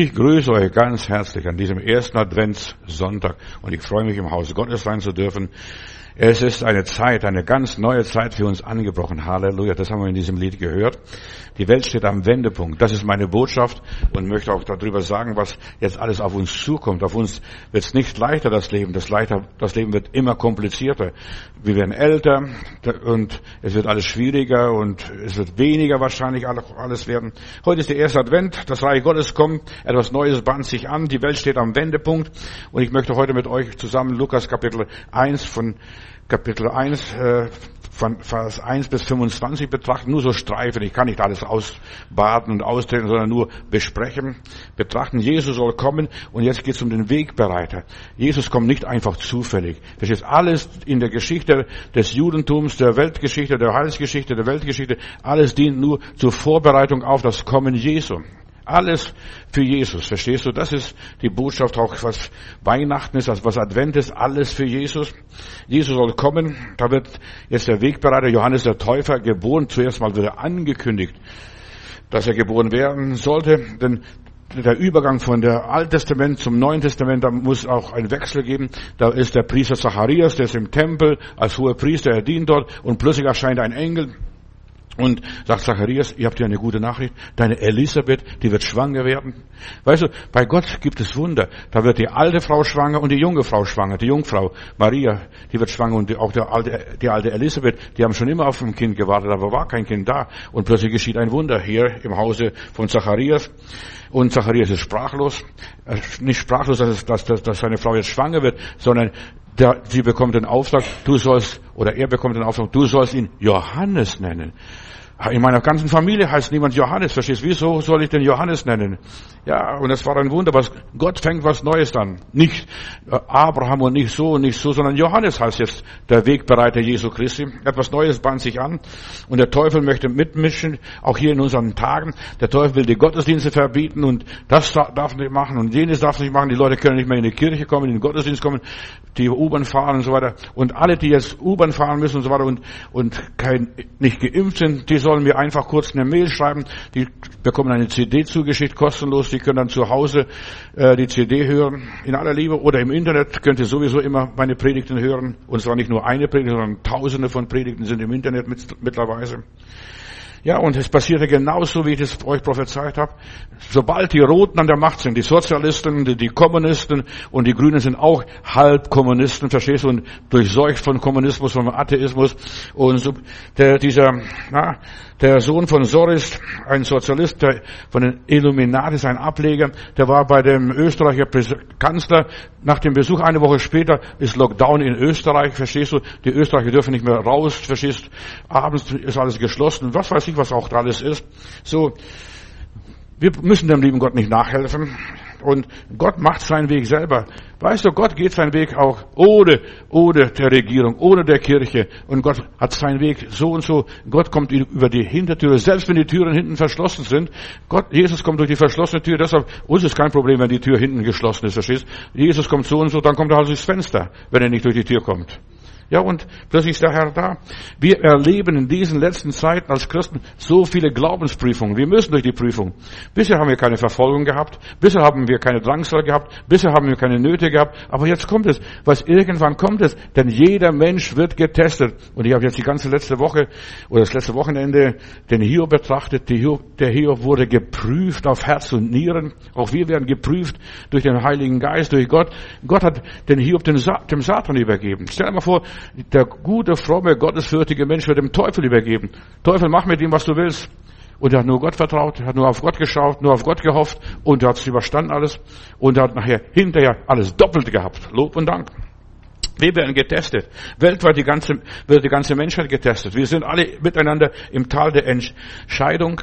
Ich grüße euch ganz herzlich an diesem ersten Adventssonntag und ich freue mich im Haus Gottes sein zu dürfen. Es ist eine Zeit, eine ganz neue Zeit für uns angebrochen. Halleluja, das haben wir in diesem Lied gehört. Die Welt steht am Wendepunkt. Das ist meine Botschaft und möchte auch darüber sagen, was jetzt alles auf uns zukommt. Auf uns wird es nicht leichter, das Leben. Das, leichter, das Leben wird immer komplizierter. Wir werden älter und es wird alles schwieriger und es wird weniger wahrscheinlich alles werden. Heute ist der erste Advent, das Reich Gottes kommt, etwas Neues bahnt sich an, die Welt steht am Wendepunkt und ich möchte heute mit euch zusammen Lukas Kapitel 1 von Kapitel 1, äh, von Vers 1 bis 25 betrachten, nur so Streifen. Ich kann nicht alles ausbaden und austreten, sondern nur besprechen, betrachten. Jesus soll kommen und jetzt geht es um den Wegbereiter. Jesus kommt nicht einfach zufällig. Das ist alles in der Geschichte des Judentums, der Weltgeschichte, der Heilsgeschichte, der Weltgeschichte. Alles dient nur zur Vorbereitung auf das Kommen Jesu. Alles für Jesus, verstehst du? Das ist die Botschaft auch, was Weihnachten ist, also was Advent ist, alles für Jesus. Jesus soll kommen, da wird jetzt der Wegbereiter Johannes der Täufer geboren, zuerst mal wieder angekündigt, dass er geboren werden sollte, denn der Übergang von der Alten Testament zum Neuen Testament, da muss auch ein Wechsel geben. Da ist der Priester Zacharias, der ist im Tempel als hoher Priester, er dient dort und plötzlich erscheint ein Engel und sagt Zacharias, ihr habt ja eine gute Nachricht, deine Elisabeth, die wird schwanger werden. Weißt du, bei Gott gibt es Wunder. Da wird die alte Frau schwanger und die junge Frau schwanger, die Jungfrau Maria, die wird schwanger und auch der alte, die alte Elisabeth, die haben schon immer auf ein Kind gewartet, aber war kein Kind da. Und plötzlich geschieht ein Wunder hier im Hause von Zacharias. Und Zacharias ist sprachlos, nicht sprachlos, dass, dass, dass, dass seine Frau jetzt schwanger wird, sondern der, sie bekommt den Auftrag, du sollst, oder er bekommt den Auftrag, du sollst ihn Johannes nennen. In meiner ganzen Familie heißt niemand Johannes, verstehst du? Wieso soll ich den Johannes nennen? Ja, und es war ein Wunder, was, Gott fängt was Neues an. Nicht äh, Abraham und nicht so und nicht so, sondern Johannes heißt jetzt der Wegbereiter Jesu Christi. Etwas Neues bahnt sich an. Und der Teufel möchte mitmischen, auch hier in unseren Tagen. Der Teufel will die Gottesdienste verbieten und das darf nicht machen und jenes darf nicht machen. Die Leute können nicht mehr in die Kirche kommen, in den Gottesdienst kommen, die U-Bahn fahren und so weiter. Und alle, die jetzt U-Bahn fahren müssen und so weiter und, und kein, nicht geimpft sind, die sollen mir einfach kurz eine Mail schreiben. Die bekommen eine CD zugeschickt, kostenlos. Die können dann zu Hause äh, die CD hören, in aller Liebe. Oder im Internet könnt ihr sowieso immer meine Predigten hören. Und zwar nicht nur eine Predigt, sondern tausende von Predigten sind im Internet mit, mittlerweile. Ja, und es passierte genauso, wie ich es euch prophezeit habe. Sobald die Roten an der Macht sind, die Sozialisten, die, die Kommunisten und die Grünen sind auch Halbkommunisten, verstehst du, und durchseucht von Kommunismus, von Atheismus. Und so, der, dieser, na, der Sohn von Soris, ein Sozialist, der von den Illuminatis, ein Ableger, der war bei dem Österreicher Kanzler. Nach dem Besuch eine Woche später ist Lockdown in Österreich, verstehst du? Die Österreicher dürfen nicht mehr raus, verstehst? du? Abends ist alles geschlossen. Was weiß ich, was auch da alles ist. So, wir müssen dem lieben Gott nicht nachhelfen. Und Gott macht seinen Weg selber. Weißt du, Gott geht seinen Weg auch ohne, ohne der Regierung, ohne der Kirche. Und Gott hat seinen Weg so und so. Gott kommt über die Hintertüre, selbst wenn die Türen hinten verschlossen sind. Gott, Jesus kommt durch die verschlossene Tür. Deshalb, uns ist kein Problem, wenn die Tür hinten geschlossen ist, verstehst? Jesus kommt so und so, dann kommt er halt durchs Fenster, wenn er nicht durch die Tür kommt. Ja, und plötzlich ist der Herr da. Wir erleben in diesen letzten Zeiten als Christen so viele Glaubensprüfungen. Wir müssen durch die Prüfung. Bisher haben wir keine Verfolgung gehabt. Bisher haben wir keine Drangsal gehabt. Bisher haben wir keine Nöte gehabt. Aber jetzt kommt es. Was irgendwann kommt es. Denn jeder Mensch wird getestet. Und ich habe jetzt die ganze letzte Woche oder das letzte Wochenende den Hiob betrachtet. Der Hiob wurde geprüft auf Herz und Nieren. Auch wir werden geprüft durch den Heiligen Geist, durch Gott. Gott hat den Hiob dem Satan übergeben. Stell dir mal vor, der gute, fromme, gottesfürchtige Mensch wird dem Teufel übergeben. Teufel, mach mit ihm, was du willst. Und er hat nur Gott vertraut, er hat nur auf Gott geschaut, nur auf Gott gehofft und er hat es überstanden alles und er hat nachher hinterher alles doppelt gehabt. Lob und Dank. Wir werden getestet. Weltweit die ganze, wird die ganze Menschheit getestet. Wir sind alle miteinander im Tal der Entscheidung.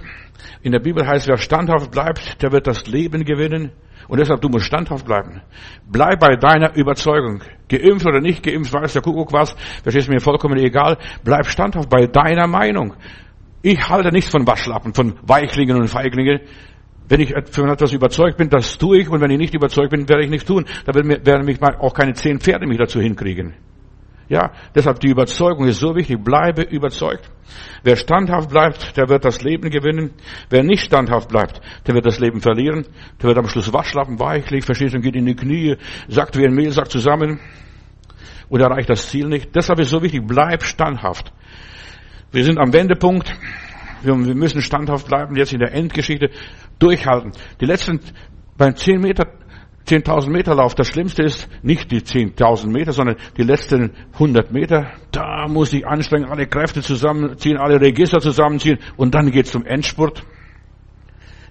In der Bibel heißt, wer standhaft bleibt, der wird das Leben gewinnen. Und deshalb, du musst standhaft bleiben. Bleib bei deiner Überzeugung. Geimpft oder nicht geimpft, weiß der Kuckuck was, das ist mir vollkommen egal. Bleib standhaft bei deiner Meinung. Ich halte nichts von Waschlappen, von Weichlingen und Feiglingen. Wenn ich von etwas überzeugt bin, das tue ich. Und wenn ich nicht überzeugt bin, werde ich nichts tun. Da werden mich auch keine zehn Pferde mich dazu hinkriegen. Ja, deshalb die Überzeugung ist so wichtig. Bleibe überzeugt. Wer standhaft bleibt, der wird das Leben gewinnen. Wer nicht standhaft bleibt, der wird das Leben verlieren. Der wird am Schluss Waschlappen weichlich, verstehst du, geht in die Knie, sagt wie ein Mehlsack zusammen und erreicht das Ziel nicht. Deshalb ist so wichtig, bleib standhaft. Wir sind am Wendepunkt. Wir müssen standhaft bleiben, jetzt in der Endgeschichte durchhalten. Die letzten, beim 10 Meter 10.000 Meter Lauf, das Schlimmste ist nicht die 10.000 Meter, sondern die letzten 100 Meter. Da muss ich anstrengen, alle Kräfte zusammenziehen, alle Register zusammenziehen und dann geht's zum Endspurt.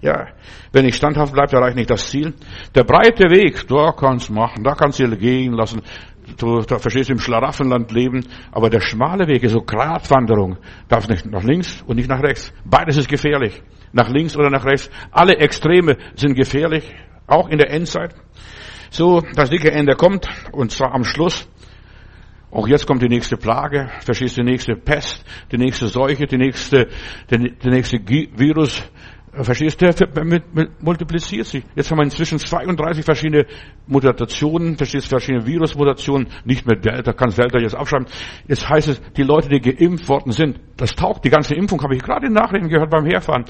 Ja, wenn ich standhaft bleibe, erreiche ich nicht das Ziel. Der breite Weg, da kannst du machen, da kannst du gehen lassen. Du, da verstehst im Schlaraffenland leben, aber der schmale Weg ist so Gratwanderung. Darf nicht nach links und nicht nach rechts. Beides ist gefährlich. Nach links oder nach rechts. Alle Extreme sind gefährlich. Auch in der Endzeit. So, das dicke Ende kommt, und zwar am Schluss. Auch jetzt kommt die nächste Plage, verstehst du, die nächste Pest, die nächste Seuche, die nächste, der nächste Virus, Verstehst du? Der multipliziert sich. Jetzt haben wir inzwischen 32 verschiedene Mutationen, verstehst du, verschiedene Virusmutationen, nicht mehr Delta, kannst Delta jetzt aufschreiben. Jetzt heißt es, die Leute, die geimpft worden sind, das taugt, die ganze Impfung, habe ich gerade in Nachrichten gehört beim Herfahren.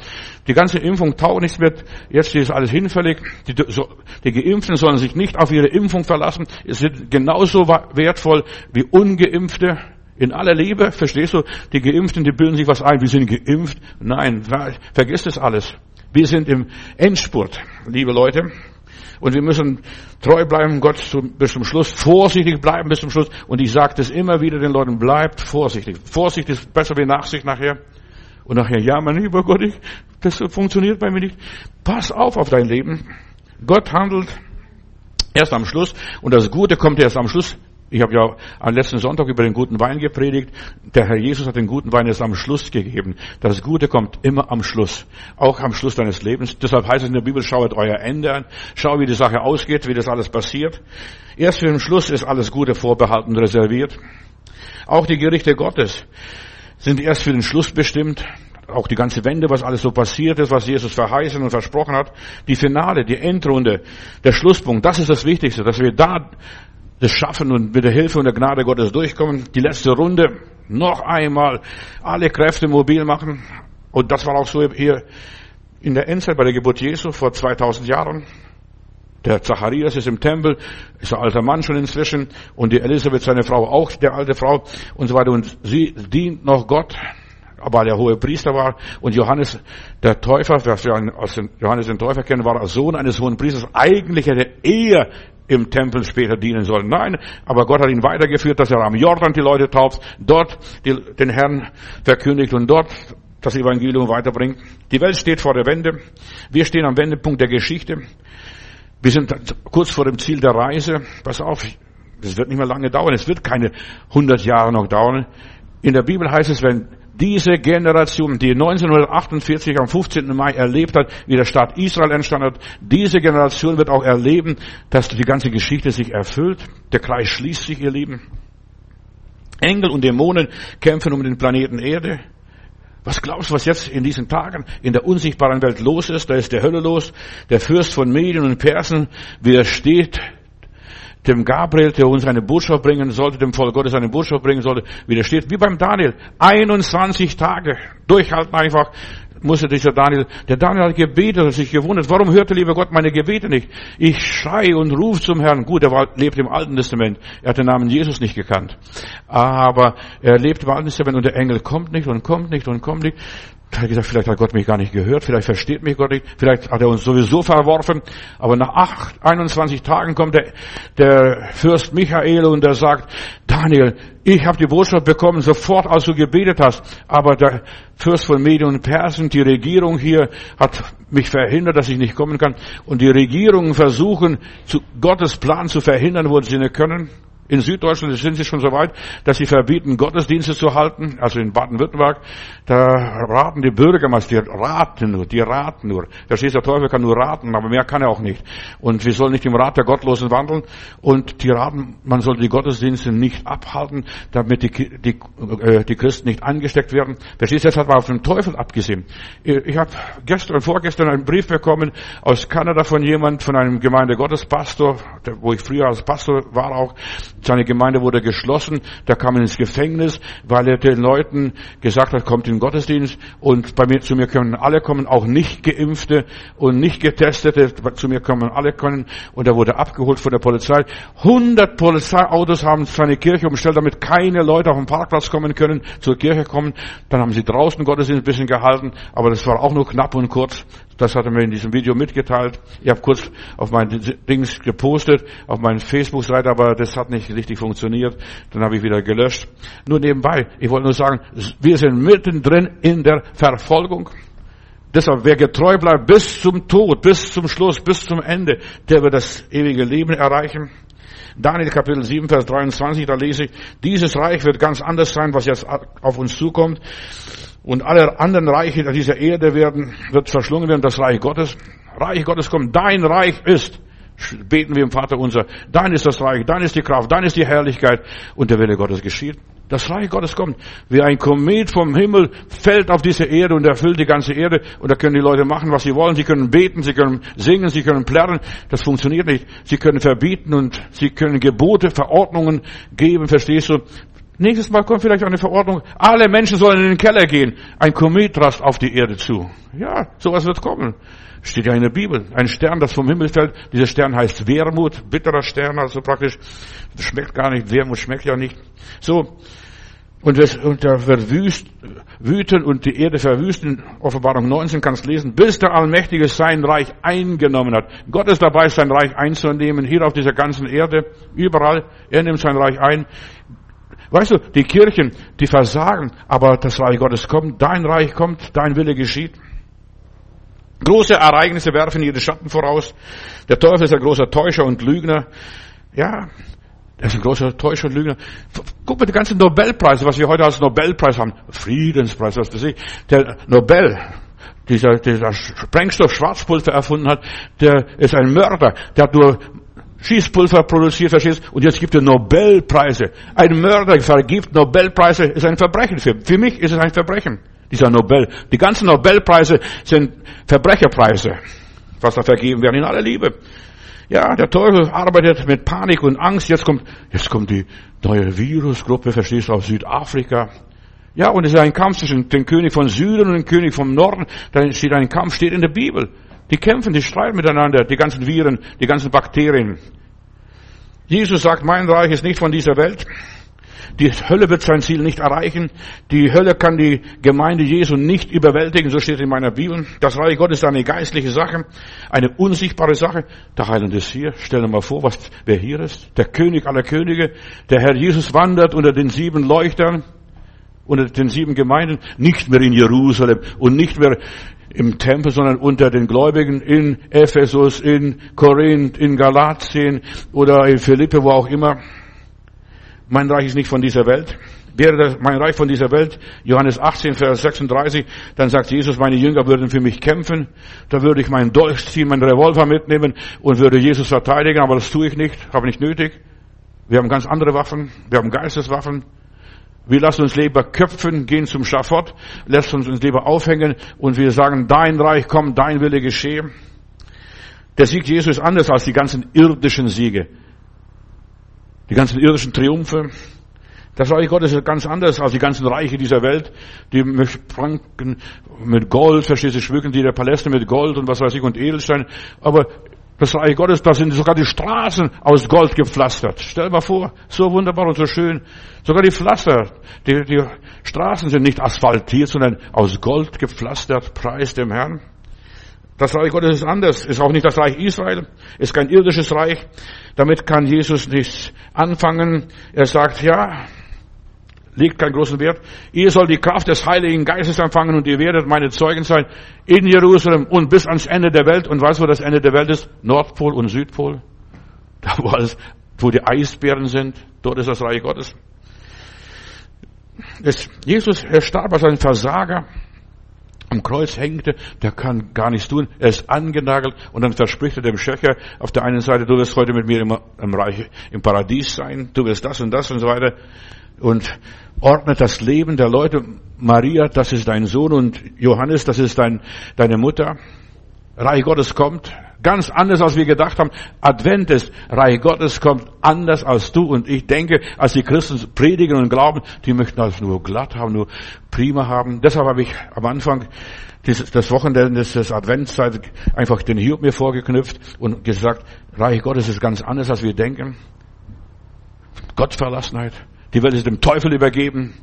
Die ganze Impfung taugt nichts mehr, jetzt ist alles hinfällig. Die, so, die Geimpften sollen sich nicht auf ihre Impfung verlassen, es sind genauso wertvoll wie Ungeimpfte. In aller Liebe, verstehst du, die Geimpften, die bilden sich was ein, wir sind geimpft. Nein, vergiss das alles. Wir sind im Endspurt, liebe Leute. Und wir müssen treu bleiben, Gott bis zum Schluss, vorsichtig bleiben bis zum Schluss. Und ich sage das immer wieder den Leuten, bleibt vorsichtig. Vorsicht ist besser wie Nachsicht nachher. Und nachher, ja, mein lieber Gott, ich, das funktioniert bei mir nicht. Pass auf auf dein Leben. Gott handelt erst am Schluss und das Gute kommt erst am Schluss. Ich habe ja am letzten Sonntag über den guten Wein gepredigt. Der Herr Jesus hat den guten Wein erst am Schluss gegeben. Das Gute kommt immer am Schluss. Auch am Schluss deines Lebens. Deshalb heißt es in der Bibel, schaut euer Ende an. Schau, wie die Sache ausgeht, wie das alles passiert. Erst für den Schluss ist alles Gute vorbehalten reserviert. Auch die Gerichte Gottes sind erst für den Schluss bestimmt. Auch die ganze Wende, was alles so passiert ist, was Jesus verheißen und versprochen hat. Die Finale, die Endrunde, der Schlusspunkt, das ist das Wichtigste, dass wir da das schaffen und mit der Hilfe und der Gnade Gottes durchkommen. Die letzte Runde noch einmal alle Kräfte mobil machen. Und das war auch so hier in der Endzeit bei der Geburt Jesu vor 2000 Jahren. Der Zacharias ist im Tempel, ist ein alter Mann schon inzwischen, und die Elisabeth, seine Frau, auch der alte Frau, und so weiter. Und sie dient noch Gott, weil er hohe Priester war. Und Johannes, der Täufer, was wir aus Johannes den Täufer kennen, war als Sohn eines hohen Priesters. Eigentlich hätte er im Tempel später dienen sollen. Nein, aber Gott hat ihn weitergeführt, dass er am Jordan die Leute tauft, dort die, den Herrn verkündigt und dort das Evangelium weiterbringt. Die Welt steht vor der Wende. Wir stehen am Wendepunkt der Geschichte. Wir sind kurz vor dem Ziel der Reise. Pass auf, es wird nicht mehr lange dauern. Es wird keine 100 Jahre noch dauern. In der Bibel heißt es, wenn diese Generation, die 1948 am 15. Mai erlebt hat, wie der Staat Israel entstanden hat, diese Generation wird auch erleben, dass die ganze Geschichte sich erfüllt. Der Kreis schließt sich, ihr Lieben. Engel und Dämonen kämpfen um den Planeten Erde. Was glaubst du, was jetzt in diesen Tagen in der unsichtbaren Welt los ist? Da ist der Hölle los. Der Fürst von Medien und Persen widersteht dem Gabriel, der uns eine Botschaft bringen sollte, dem Volk Gottes eine Botschaft bringen sollte, widersteht, wie beim Daniel. 21 Tage durchhalten einfach musste dieser Daniel, der Daniel hat gebetet und sich gewundert, warum hörte lieber Gott meine Gebete nicht? Ich schrei und rufe zum Herrn. Gut, er war, lebt im Alten Testament. Er hat den Namen Jesus nicht gekannt. Aber er lebt im Alten Testament und der Engel kommt nicht und kommt nicht und kommt nicht. Er hat gesagt, vielleicht hat Gott mich gar nicht gehört, vielleicht versteht mich Gott nicht, vielleicht hat er uns sowieso verworfen. Aber nach acht, 21 Tagen kommt der, der Fürst Michael und er sagt, Daniel, ich habe die Botschaft bekommen, sofort als du gebetet hast. Aber der Fürst von Medien und Persen, die Regierung hier hat mich verhindert, dass ich nicht kommen kann. Und die Regierungen versuchen, Gottes Plan zu verhindern, wo sie nicht können. In Süddeutschland sind sie schon so weit, dass sie verbieten, Gottesdienste zu halten. Also in Baden-Württemberg, da raten die Bürgermeister, die raten nur, die raten nur. Verstehst du, der Teufel kann nur raten, aber mehr kann er auch nicht. Und wir sollen nicht im Rat der Gottlosen wandeln. Und die raten, man soll die Gottesdienste nicht abhalten, damit die, die, äh, die Christen nicht angesteckt werden. Verstehst du, das hat man auf den Teufel abgesehen. Ich habe gestern, vorgestern einen Brief bekommen aus Kanada von jemand, von einem Gemeindegottespastor, wo ich früher als Pastor war auch. Seine Gemeinde wurde geschlossen. Da kam er ins Gefängnis, weil er den Leuten gesagt hat, kommt in den Gottesdienst und bei mir, zu mir können alle kommen, auch nicht geimpfte und nicht getestete. Zu mir kommen alle können. Und er wurde abgeholt von der Polizei. 100 Polizeiautos haben seine Kirche umstellt, damit keine Leute auf den Parkplatz kommen können, zur Kirche kommen. Dann haben sie draußen Gottesdienst ein bisschen gehalten, aber das war auch nur knapp und kurz. Das hat er mir in diesem Video mitgeteilt. Ich habe kurz auf mein Dings gepostet, auf meine Facebook-Seite, aber das hat nicht richtig funktioniert. Dann habe ich wieder gelöscht. Nur nebenbei, ich wollte nur sagen, wir sind mittendrin in der Verfolgung. Deshalb, wer getreu bleibt bis zum Tod, bis zum Schluss, bis zum Ende, der wird das ewige Leben erreichen. Daniel Kapitel 7, Vers 23, da lese ich, dieses Reich wird ganz anders sein, was jetzt auf uns zukommt. Und alle anderen Reiche dieser Erde werden, wird verschlungen werden, das Reich Gottes. Reich Gottes kommt, dein Reich ist. Beten wir im Vater unser. Dein ist das Reich, dein ist die Kraft, dein ist die Herrlichkeit und der Wille Gottes geschieht. Das Reich Gottes kommt. Wie ein Komet vom Himmel fällt auf diese Erde und erfüllt die ganze Erde. Und da können die Leute machen, was sie wollen. Sie können beten, sie können singen, sie können plärren. Das funktioniert nicht. Sie können verbieten und sie können Gebote, Verordnungen geben, verstehst du? Nächstes Mal kommt vielleicht eine Verordnung, alle Menschen sollen in den Keller gehen. Ein Komet rast auf die Erde zu. Ja, sowas wird kommen. Steht ja in der Bibel. Ein Stern, das vom Himmel fällt. Dieser Stern heißt Wermut, bitterer Stern, also praktisch. Schmeckt gar nicht. Wermut schmeckt ja nicht. So. Und, das, und der wird wüst, wüten und die Erde verwüsten. Offenbarung 19 kannst lesen, bis der Allmächtige sein Reich eingenommen hat. Gott ist dabei, sein Reich einzunehmen, hier auf dieser ganzen Erde, überall. Er nimmt sein Reich ein. Weißt du, die Kirchen, die versagen, aber das Reich Gottes kommt, dein Reich kommt, dein Wille geschieht. Große Ereignisse werfen ihre Schatten voraus. Der Teufel ist ein großer Täuscher und Lügner. Ja, er ist ein großer Täuscher und Lügner. Guck mal, die ganzen Nobelpreise, was wir heute als Nobelpreis haben. Friedenspreis, was weiß ich. Der Nobel, dieser, dieser Sprengstoff Schwarzpulver erfunden hat, der ist ein Mörder. Der hat nur Schießpulver produziert, verstehst Und jetzt gibt er Nobelpreise. Ein Mörder vergibt Nobelpreise, ist ein Verbrechen. Für, für mich ist es ein Verbrechen. Dieser Nobel. Die ganzen Nobelpreise sind Verbrecherpreise, was da vergeben werden in aller Liebe. Ja, der Teufel arbeitet mit Panik und Angst. Jetzt kommt, jetzt kommt die neue Virusgruppe, verstehst du, aus Südafrika. Ja, und es ist ein Kampf zwischen dem König von Süden und dem König vom Norden. Da steht ein Kampf, steht in der Bibel. Die kämpfen, die streiten miteinander, die ganzen Viren, die ganzen Bakterien. Jesus sagt, mein Reich ist nicht von dieser Welt. Die Hölle wird sein Ziel nicht erreichen. Die Hölle kann die Gemeinde Jesu nicht überwältigen, so steht in meiner Bibel. Das Reich Gottes ist eine geistliche Sache, eine unsichtbare Sache. Der Heiland ist hier. Stell dir mal vor, was, wer hier ist. Der König aller Könige. Der Herr Jesus wandert unter den sieben Leuchtern, unter den sieben Gemeinden, nicht mehr in Jerusalem und nicht mehr im Tempel, sondern unter den Gläubigen in Ephesus, in Korinth, in Galatien oder in Philippe, wo auch immer. Mein Reich ist nicht von dieser Welt. Wäre das mein Reich von dieser Welt, Johannes 18, Vers 36, dann sagt Jesus, meine Jünger würden für mich kämpfen. Da würde ich meinen Dolch ziehen, meinen Revolver mitnehmen und würde Jesus verteidigen, aber das tue ich nicht, habe nicht nötig. Wir haben ganz andere Waffen, wir haben Geisteswaffen. Wir lassen uns lieber köpfen, gehen zum Schafott, lassen uns uns lieber aufhängen und wir sagen, dein Reich kommt, dein Wille geschehe. Der Sieg Jesu ist anders als die ganzen irdischen Siege. Die ganzen irdischen Triumphe. Das Reich Gottes ist ganz anders als die ganzen Reiche dieser Welt, die pranken mit Gold, verstehst du, schmücken die der Paläste mit Gold und was weiß ich und Edelstein. Aber das Reich Gottes, da sind sogar die Straßen aus Gold gepflastert. Stell mal vor, so wunderbar und so schön. Sogar die Pflaster, die, die Straßen sind nicht asphaltiert, sondern aus Gold gepflastert. Preis dem Herrn. Das Reich Gottes ist anders, ist auch nicht das Reich Israel, ist kein irdisches Reich. Damit kann Jesus nichts anfangen. Er sagt, ja, legt keinen großen Wert. Ihr sollt die Kraft des Heiligen Geistes empfangen und ihr werdet meine Zeugen sein in Jerusalem und bis ans Ende der Welt. Und weißt du, wo das Ende der Welt ist? Nordpol und Südpol. Da wo, alles, wo die Eisbären sind, dort ist das Reich Gottes. Das, Jesus, er starb als ein Versager am Kreuz hängte, der kann gar nichts tun, er ist angenagelt und dann verspricht er dem Schächer auf der einen Seite, du wirst heute mit mir im, im Reich, im Paradies sein, du wirst das und das und so weiter und ordnet das Leben der Leute. Maria, das ist dein Sohn und Johannes, das ist dein, deine Mutter. Reich Gottes kommt, Ganz anders, als wir gedacht haben. Advent ist, Reich Gottes kommt anders als du und ich denke, als die Christen predigen und glauben, die möchten das nur glatt haben, nur prima haben. Deshalb habe ich am Anfang des, des Wochenendes des Adventszeit einfach den Hiob mir vorgeknüpft und gesagt, Reich Gottes ist ganz anders, als wir denken. Gottverlassenheit. Die Welt ist dem Teufel übergeben.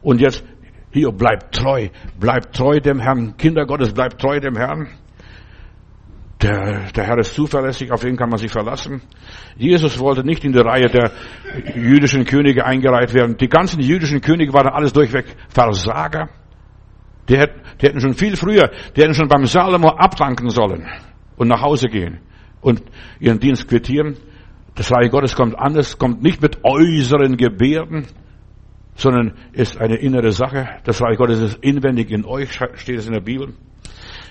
Und jetzt, Hiob, bleibt treu. Bleibt treu dem Herrn. Kinder Gottes, bleibt treu dem Herrn. Der, der Herr ist zuverlässig, auf ihn kann man sich verlassen. Jesus wollte nicht in die Reihe der jüdischen Könige eingereiht werden. Die ganzen jüdischen Könige waren alles durchweg Versager. Die hätten, die hätten schon viel früher, die hätten schon beim Salomo abdanken sollen und nach Hause gehen und ihren Dienst quittieren. Das Reich Gottes kommt anders, kommt nicht mit äußeren Gebärden, sondern ist eine innere Sache. Das Reich Gottes ist inwendig in euch, steht es in der Bibel.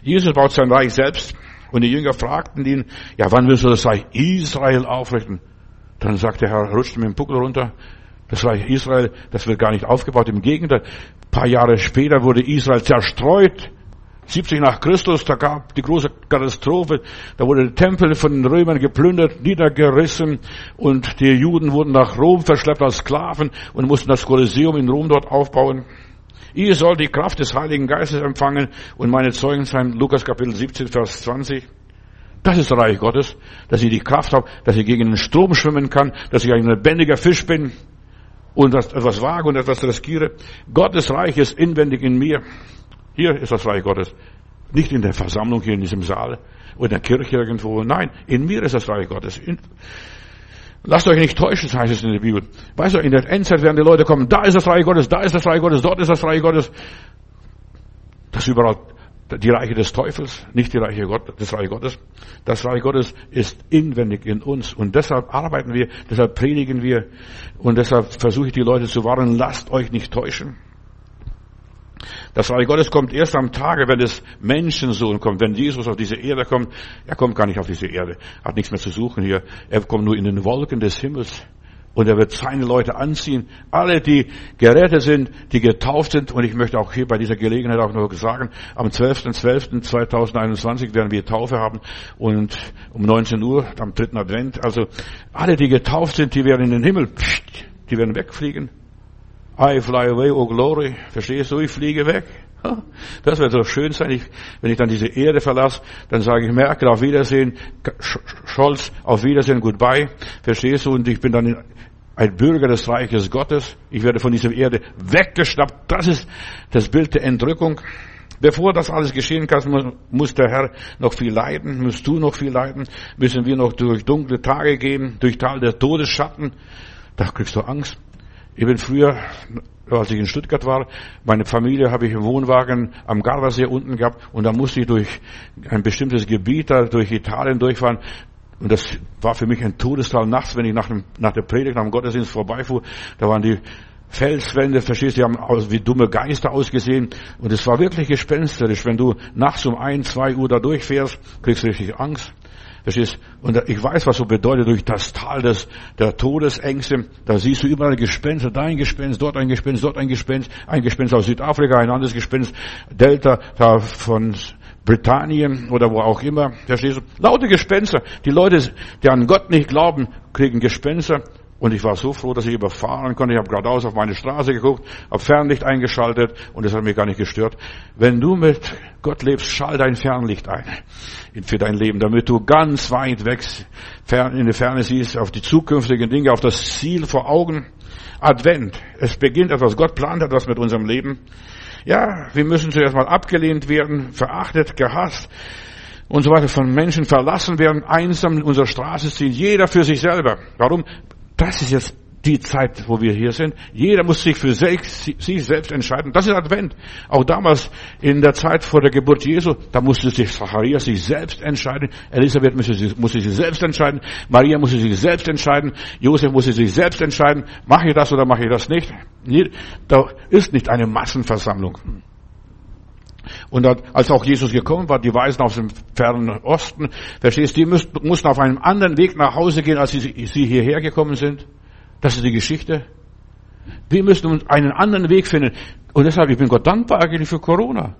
Jesus baut sein Reich selbst. Und die Jünger fragten ihn, ja, wann wirst du das Reich Israel aufrichten? Dann sagt der Herr, rutscht mit dem Buckel runter. Das Reich Israel, das wird gar nicht aufgebaut. Im Gegenteil, ein paar Jahre später wurde Israel zerstreut. 70 nach Christus, da gab die große Katastrophe, da wurde der Tempel von den Römern geplündert, niedergerissen und die Juden wurden nach Rom verschleppt als Sklaven und mussten das Kolosseum in Rom dort aufbauen. Ihr sollt die Kraft des Heiligen Geistes empfangen und meine Zeugen sein. Lukas Kapitel 17, Vers 20. Das ist das Reich Gottes, dass ich die Kraft habe, dass ich gegen den Strom schwimmen kann, dass ich ein lebendiger Fisch bin und etwas wage und etwas riskiere. Gottes Reich ist inwendig in mir. Hier ist das Reich Gottes. Nicht in der Versammlung hier in diesem Saal oder in der Kirche irgendwo. Nein, in mir ist das Reich Gottes. Lasst euch nicht täuschen, heißt es in der Bibel. Weißt du, in der Endzeit werden die Leute kommen, da ist das Reich Gottes, da ist das Reich Gottes, dort ist das Reich Gottes. Das ist überall die Reiche des Teufels, nicht die Reiche Gott, des Reich Gottes. Das Reich Gottes ist inwendig in uns und deshalb arbeiten wir, deshalb predigen wir und deshalb versuche ich die Leute zu warnen, lasst euch nicht täuschen. Das Reich Gottes kommt erst am Tage, wenn es Menschensohn kommt, wenn Jesus auf diese Erde kommt. Er kommt gar nicht auf diese Erde, hat nichts mehr zu suchen hier. Er kommt nur in den Wolken des Himmels. Und er wird seine Leute anziehen. Alle, die gerettet sind, die getauft sind. Und ich möchte auch hier bei dieser Gelegenheit auch noch sagen, am 12.12.2021 werden wir Taufe haben. Und um 19 Uhr, am dritten Advent. Also alle, die getauft sind, die werden in den Himmel, die werden wegfliegen. I fly away, oh glory. Verstehst du? Ich fliege weg. Das wird so schön sein, ich, wenn ich dann diese Erde verlasse, dann sage ich Merkel auf Wiedersehen, Scholz auf Wiedersehen, goodbye. Verstehst du? Und ich bin dann ein Bürger des Reiches Gottes. Ich werde von dieser Erde weggeschnappt. Das ist das Bild der Entrückung. Bevor das alles geschehen kann, muss der Herr noch viel leiden, musst du noch viel leiden, müssen wir noch durch dunkle Tage gehen, durch Tal der Todesschatten. Da kriegst du Angst. Ich bin früher, als ich in Stuttgart war, meine Familie habe ich im Wohnwagen am Gardasee unten gehabt und da musste ich durch ein bestimmtes Gebiet da durch Italien durchfahren. Und das war für mich ein Todestal nachts, wenn ich nach, dem, nach der Predigt, nach dem Gottesdienst vorbeifuhr. Da waren die Felswände, verstehst du, die haben aus, wie dumme Geister ausgesehen. Und es war wirklich gespensterisch. Wenn du nachts um ein, zwei Uhr da durchfährst, kriegst du richtig Angst. Verstehst? Und ich weiß, was so bedeutet durch das Tal des, der Todesängste. Da siehst du überall Gespenster, da ein Gespenst, dort ein Gespenst, dort ein Gespenst, ein Gespenst aus Südafrika, ein anderes Gespenst, Delta, da von Britannien oder wo auch immer. Verstehst du? Laute Gespenster. Die Leute, die an Gott nicht glauben, kriegen Gespenster. Und ich war so froh, dass ich überfahren konnte. Ich habe geradeaus auf meine Straße geguckt, habe Fernlicht eingeschaltet und das hat mich gar nicht gestört. Wenn du mit Gott lebst, schall dein Fernlicht ein für dein Leben, damit du ganz weit weg in die Ferne siehst, auf die zukünftigen Dinge, auf das Ziel vor Augen. Advent. Es beginnt etwas. Gott plant etwas mit unserem Leben. Ja, wir müssen zuerst mal abgelehnt werden, verachtet, gehasst und so weiter, von Menschen verlassen werden, einsam in unserer Straße ziehen, jeder für sich selber. Warum? Das ist jetzt die Zeit, wo wir hier sind. Jeder muss sich für sich selbst entscheiden. Das ist Advent. Auch damals in der Zeit vor der Geburt Jesu, da musste sich Zacharias sich selbst entscheiden. Elisabeth musste sich, musste sich selbst entscheiden. Maria musste sich selbst entscheiden. Josef musste sich selbst entscheiden. Mache ich das oder mache ich das nicht? Da ist nicht eine Massenversammlung. Und als auch Jesus gekommen war, die Weisen aus dem fernen Osten, verstehst du, die mussten auf einem anderen Weg nach Hause gehen, als sie, hierher gekommen sind. Das ist die Geschichte. Wir müssen uns einen anderen Weg finden. Und deshalb, ich bin Gott dankbar eigentlich für Corona.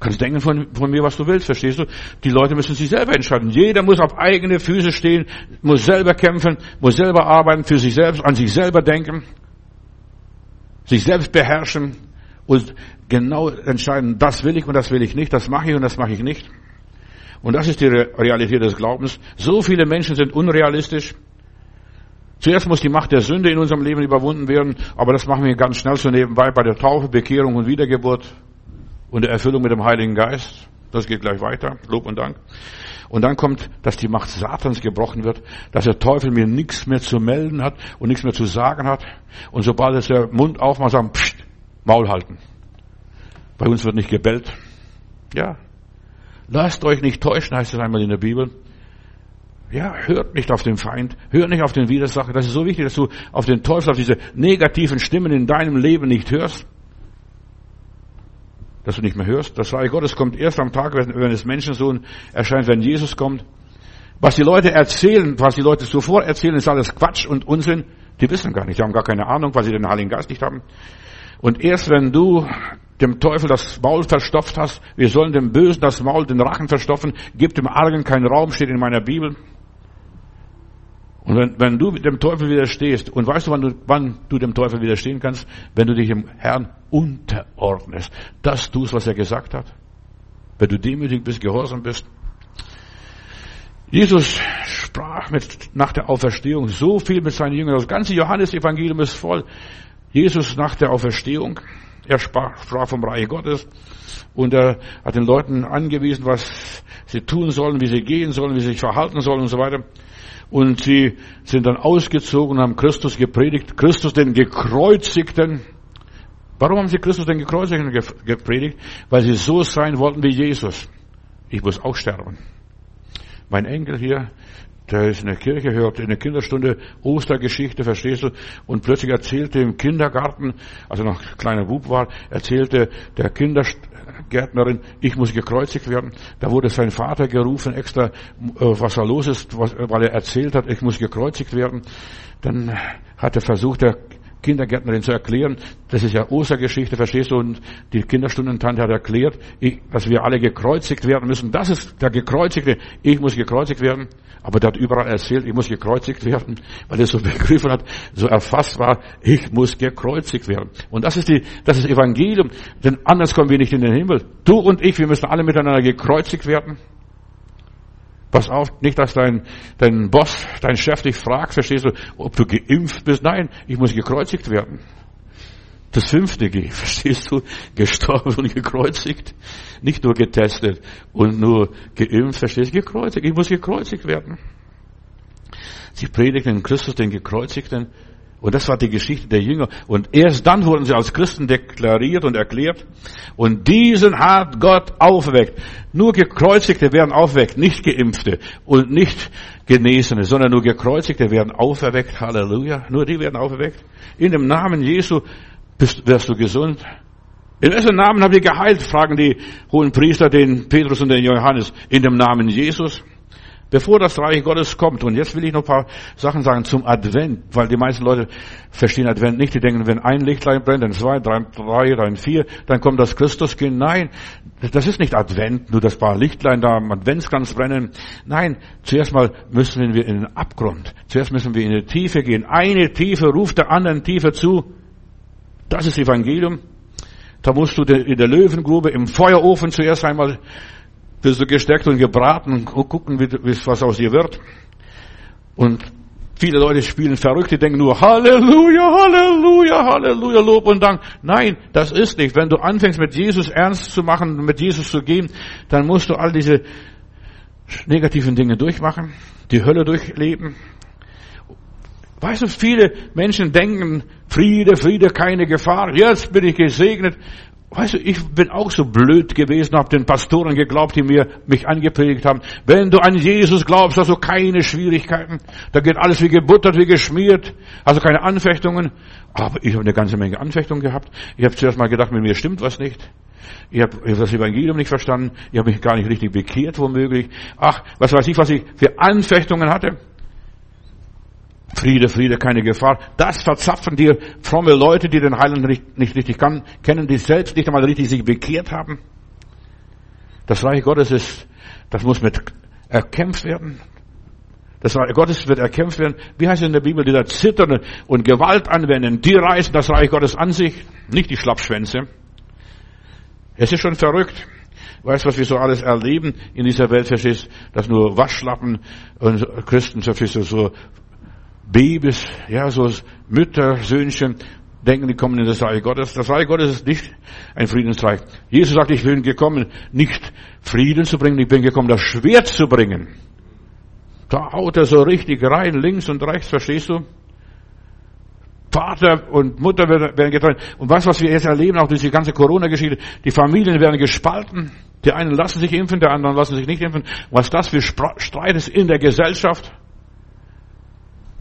Kannst denken von, von mir, was du willst, verstehst du? Die Leute müssen sich selber entscheiden. Jeder muss auf eigene Füße stehen, muss selber kämpfen, muss selber arbeiten, für sich selbst, an sich selber denken, sich selbst beherrschen und genau entscheiden, das will ich und das will ich nicht, das mache ich und das mache ich nicht. Und das ist die Realität des Glaubens. So viele Menschen sind unrealistisch. Zuerst muss die Macht der Sünde in unserem Leben überwunden werden, aber das machen wir ganz schnell so nebenbei bei der Taufe, Bekehrung und Wiedergeburt und der Erfüllung mit dem Heiligen Geist. Das geht gleich weiter. Lob und Dank. Und dann kommt, dass die Macht Satans gebrochen wird, dass der Teufel mir nichts mehr zu melden hat und nichts mehr zu sagen hat. Und sobald es der Mund aufmacht, sagen, pst, Maul halten. Bei uns wird nicht gebellt. Ja. Lasst euch nicht täuschen, heißt es einmal in der Bibel. Ja, hört nicht auf den Feind, hört nicht auf den Widersacher. Das ist so wichtig, dass du auf den Teufel, auf diese negativen Stimmen in deinem Leben nicht hörst. Dass du nicht mehr hörst. Das Reich Gottes kommt erst am Tag, wenn, wenn es Menschensohn erscheint, wenn Jesus kommt. Was die Leute erzählen, was die Leute zuvor erzählen, ist alles Quatsch und Unsinn. Die wissen gar nicht, die haben gar keine Ahnung, weil sie den Heiligen Geist nicht haben. Und erst wenn du dem Teufel das Maul verstopft hast, wir sollen dem Bösen das Maul, den Rachen verstopfen, gib dem Argen keinen Raum, steht in meiner Bibel. Und wenn, wenn du dem Teufel widerstehst, und weißt du wann, du, wann du dem Teufel widerstehen kannst? Wenn du dich dem Herrn unterordnest. Das tust, was er gesagt hat. Wenn du demütig bist, gehorsam bist. Jesus sprach mit, nach der Auferstehung so viel mit seinen Jüngern. Das ganze Johannesevangelium ist voll. Jesus nach der Auferstehung. Er sprach, vom Reich Gottes und er hat den Leuten angewiesen, was sie tun sollen, wie sie gehen sollen, wie sie sich verhalten sollen und so weiter. Und sie sind dann ausgezogen und haben Christus gepredigt, Christus den Gekreuzigten. Warum haben sie Christus den Gekreuzigten gepredigt? Weil sie so sein wollten wie Jesus. Ich muss auch sterben. Mein Enkel hier, der ist in der Kirche, hört in der Kinderstunde Ostergeschichte, verstehst du? Und plötzlich erzählte im Kindergarten, als er noch kleiner Bub war, erzählte der Kindergärtnerin, ich muss gekreuzigt werden. Da wurde sein Vater gerufen, extra, äh, was da los ist, weil er erzählt hat, ich muss gekreuzigt werden. Dann hat er versucht, der Kindergärtnerin zu erklären. Das ist ja Ostergeschichte, verstehst du? Und die Kinderstundentante hat erklärt, dass wir alle gekreuzigt werden müssen. Das ist der Gekreuzigte. Ich muss gekreuzigt werden. Aber der hat überall erzählt, ich muss gekreuzigt werden, weil er so begriffen hat, so erfasst war, ich muss gekreuzigt werden. Und das ist die, das ist Evangelium. Denn anders kommen wir nicht in den Himmel. Du und ich, wir müssen alle miteinander gekreuzigt werden. Pass auf, nicht, dass dein, dein Boss, dein Chef dich fragt, verstehst du, ob du geimpft bist. Nein, ich muss gekreuzigt werden. Das fünfte G, verstehst du, gestorben und gekreuzigt. Nicht nur getestet und nur geimpft, verstehst du, gekreuzigt. Ich muss gekreuzigt werden. Sie predigten Christus, den Gekreuzigten, und das war die Geschichte der Jünger. Und erst dann wurden sie als Christen deklariert und erklärt. Und diesen hat Gott aufweckt. Nur Gekreuzigte werden aufweckt, nicht Geimpfte und nicht Genesene, sondern nur Gekreuzigte werden auferweckt. Halleluja. Nur die werden auferweckt. In dem Namen Jesu bist, wirst du gesund. In wessen Namen habt ihr geheilt? fragen die hohen Priester den Petrus und den Johannes. In dem Namen Jesus bevor das Reich Gottes kommt. Und jetzt will ich noch ein paar Sachen sagen zum Advent, weil die meisten Leute verstehen Advent nicht. Die denken, wenn ein Lichtlein brennt, dann zwei, drei, drei, dann vier, dann kommt das Christuskind. Nein, das ist nicht Advent, nur das paar Lichtlein da am Adventskranz brennen. Nein, zuerst mal müssen wir in den Abgrund. Zuerst müssen wir in die Tiefe gehen. Eine Tiefe ruft der anderen Tiefe zu. Das ist Evangelium. Da musst du in der Löwengrube im Feuerofen zuerst einmal wirst du gesteckt und gebraten und gucken, was aus dir wird. Und viele Leute spielen verrückt, die denken nur Halleluja, Halleluja, Halleluja, Lob und Dank. Nein, das ist nicht. Wenn du anfängst mit Jesus ernst zu machen, mit Jesus zu gehen, dann musst du all diese negativen Dinge durchmachen, die Hölle durchleben. Weißt du, viele Menschen denken, Friede, Friede, keine Gefahr, jetzt bin ich gesegnet. Weißt du, ich bin auch so blöd gewesen, habe den Pastoren geglaubt, die mir mich angepredigt haben. Wenn du an Jesus glaubst, hast du keine Schwierigkeiten. Da geht alles wie gebuttert, wie geschmiert. Also keine Anfechtungen. Aber ich habe eine ganze Menge Anfechtungen gehabt. Ich habe zuerst mal gedacht, mit mir stimmt was nicht. Ich habe hab das Evangelium nicht verstanden. Ich habe mich gar nicht richtig bekehrt, womöglich. Ach, was weiß ich, was ich für Anfechtungen hatte. Friede, Friede, keine Gefahr. Das verzapfen dir fromme Leute, die den Heiland nicht, nicht richtig kann, kennen, die selbst nicht einmal richtig sich bekehrt haben. Das Reich Gottes ist, das muss mit erkämpft werden. Das Reich Gottes wird erkämpft werden. Wie heißt es in der Bibel, die da zittern und Gewalt anwenden, die reißen das Reich Gottes an sich, nicht die Schlappschwänze. Es ist schon verrückt. Weißt du, was wir so alles erleben in dieser Welt, verstehst dass nur Waschlappen und Christen, verstehst du, so Babys, ja, so Mütter, Söhnchen, denken, die kommen in das Reich Gottes. Das Reich Gottes ist nicht ein Friedensreich. Jesus sagt, ich bin gekommen, nicht Frieden zu bringen, ich bin gekommen, das Schwert zu bringen. Da haut er so richtig rein, links und rechts, verstehst du? Vater und Mutter werden getrennt. Und was, was wir jetzt erleben, auch durch die ganze Corona-Geschichte, die Familien werden gespalten. Die einen lassen sich impfen, die anderen lassen sich nicht impfen. Was das für Streit ist in der Gesellschaft.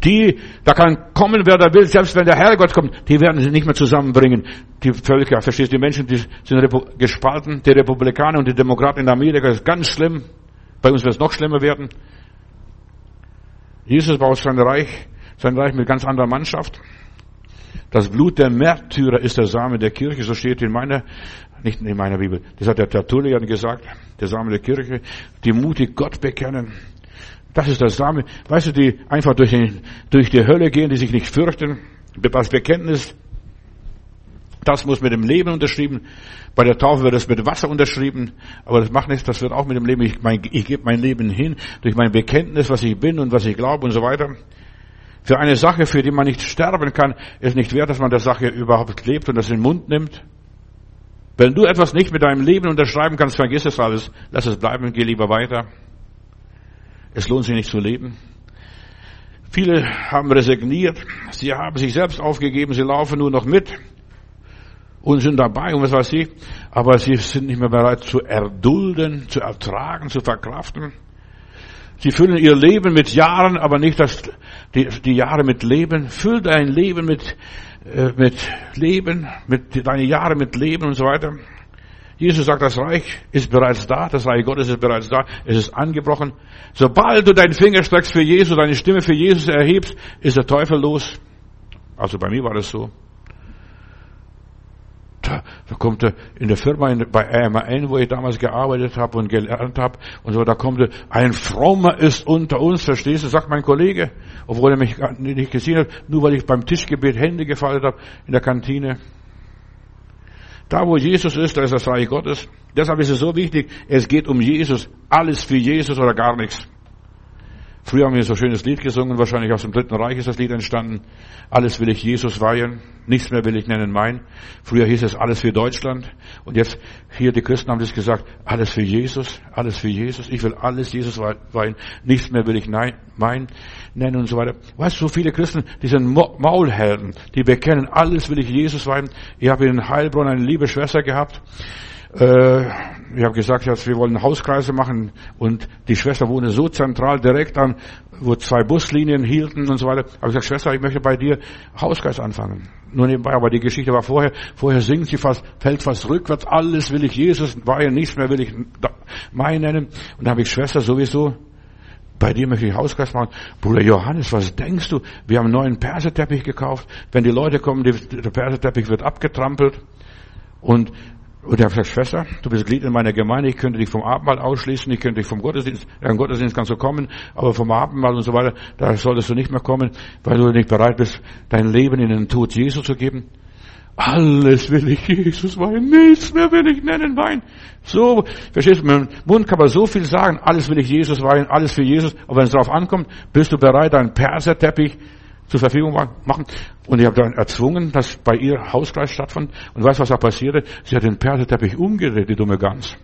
Die, da kann kommen, wer da will, selbst wenn der Herrgott kommt, die werden sich nicht mehr zusammenbringen. Die Völker, verstehst du, die Menschen, die sind gespalten, die Republikaner und die Demokraten in Amerika, ist ganz schlimm. Bei uns wird es noch schlimmer werden. Jesus baut sein Reich, sein Reich mit ganz anderer Mannschaft. Das Blut der Märtyrer ist der Same der Kirche, so steht in meiner, nicht in meiner Bibel. Das hat der Tertullian gesagt, der Same der Kirche, die mutig Gott bekennen. Das ist der Same. Weißt du, die einfach durch, den, durch die Hölle gehen, die sich nicht fürchten. Das Bekenntnis, das muss mit dem Leben unterschrieben. Bei der Taufe wird es mit Wasser unterschrieben. Aber das macht nichts, das wird auch mit dem Leben. Ich, mein, ich gebe mein Leben hin durch mein Bekenntnis, was ich bin und was ich glaube und so weiter. Für eine Sache, für die man nicht sterben kann, ist nicht wert, dass man der Sache überhaupt lebt und das in den Mund nimmt. Wenn du etwas nicht mit deinem Leben unterschreiben kannst, vergiss es alles. Lass es bleiben, geh lieber weiter. Es lohnt sich nicht zu leben. Viele haben resigniert. Sie haben sich selbst aufgegeben. Sie laufen nur noch mit und sind dabei und was weiß ich. Aber sie sind nicht mehr bereit zu erdulden, zu ertragen, zu verkraften. Sie füllen ihr Leben mit Jahren, aber nicht das, die, die Jahre mit Leben. Füll dein Leben mit, äh, mit Leben, mit, deine Jahre mit Leben und so weiter. Jesus sagt, das Reich ist bereits da, das Reich Gottes ist bereits da, es ist angebrochen. Sobald du deinen Finger streckst für Jesus, deine Stimme für Jesus erhebst, ist der Teufel los. Also bei mir war das so. Da, kommt er in der Firma bei AMN, wo ich damals gearbeitet habe und gelernt habe, und so, da kommt er, ein Frommer ist unter uns, verstehst du, sagt mein Kollege, obwohl er mich nicht gesehen hat, nur weil ich beim Tischgebet Hände gefaltet habe in der Kantine. Da, wo Jesus ist, da ist das Reich Gottes. Deshalb ist es so wichtig, es geht um Jesus. Alles für Jesus oder gar nichts. Früher haben wir so ein schönes Lied gesungen, wahrscheinlich aus dem Dritten Reich ist das Lied entstanden. Alles will ich Jesus weihen, nichts mehr will ich nennen mein. Früher hieß es alles für Deutschland. Und jetzt, hier die Christen haben das gesagt, alles für Jesus, alles für Jesus. Ich will alles Jesus weihen, nichts mehr will ich nein, mein nennen und so weiter. Weißt du, so viele Christen, die sind Maulhelden, die bekennen, alles will ich Jesus weihen. Ich habe in Heilbronn eine liebe Schwester gehabt, äh, ich habe gesagt, jetzt, wir wollen Hauskreise machen und die Schwester wohne so zentral direkt an, wo zwei Buslinien hielten und so weiter. Ich gesagt, Schwester, ich möchte bei dir Hauskreis anfangen. Nur nebenbei, aber die Geschichte war vorher, vorher singt sie fast, fällt fast rückwärts, alles will ich Jesus weihen, nichts mehr will ich mein nennen. Und da habe ich Schwester sowieso, bei dir möchte ich Hauskreis machen. Bruder Johannes, was denkst du? Wir haben einen neuen Perseteppich gekauft. Wenn die Leute kommen, der Perseteppich wird abgetrampelt. Und und er gesagt, Schwester, du bist Glied in meiner Gemeinde, ich könnte dich vom Abendmahl ausschließen, ich könnte dich vom Gottesdienst, ja, im Gottesdienst kannst du kommen, aber vom Abendmahl und so weiter, da solltest du nicht mehr kommen, weil du nicht bereit bist, dein Leben in den Tod Jesu zu geben. Alles will ich Jesus weinen, nichts mehr will ich nennen Wein. So, verstehst du, mit dem Mund kann man so viel sagen, alles will ich Jesus weinen, alles für Jesus, aber wenn es darauf ankommt, bist du bereit, einen Perserteppich zur Verfügung machen. Und ich habe dann erzwungen, dass bei ihr Hauskreis stattfand. Und weißt was da passierte? Sie hat den Perserteppich umgedreht, die dumme Gans.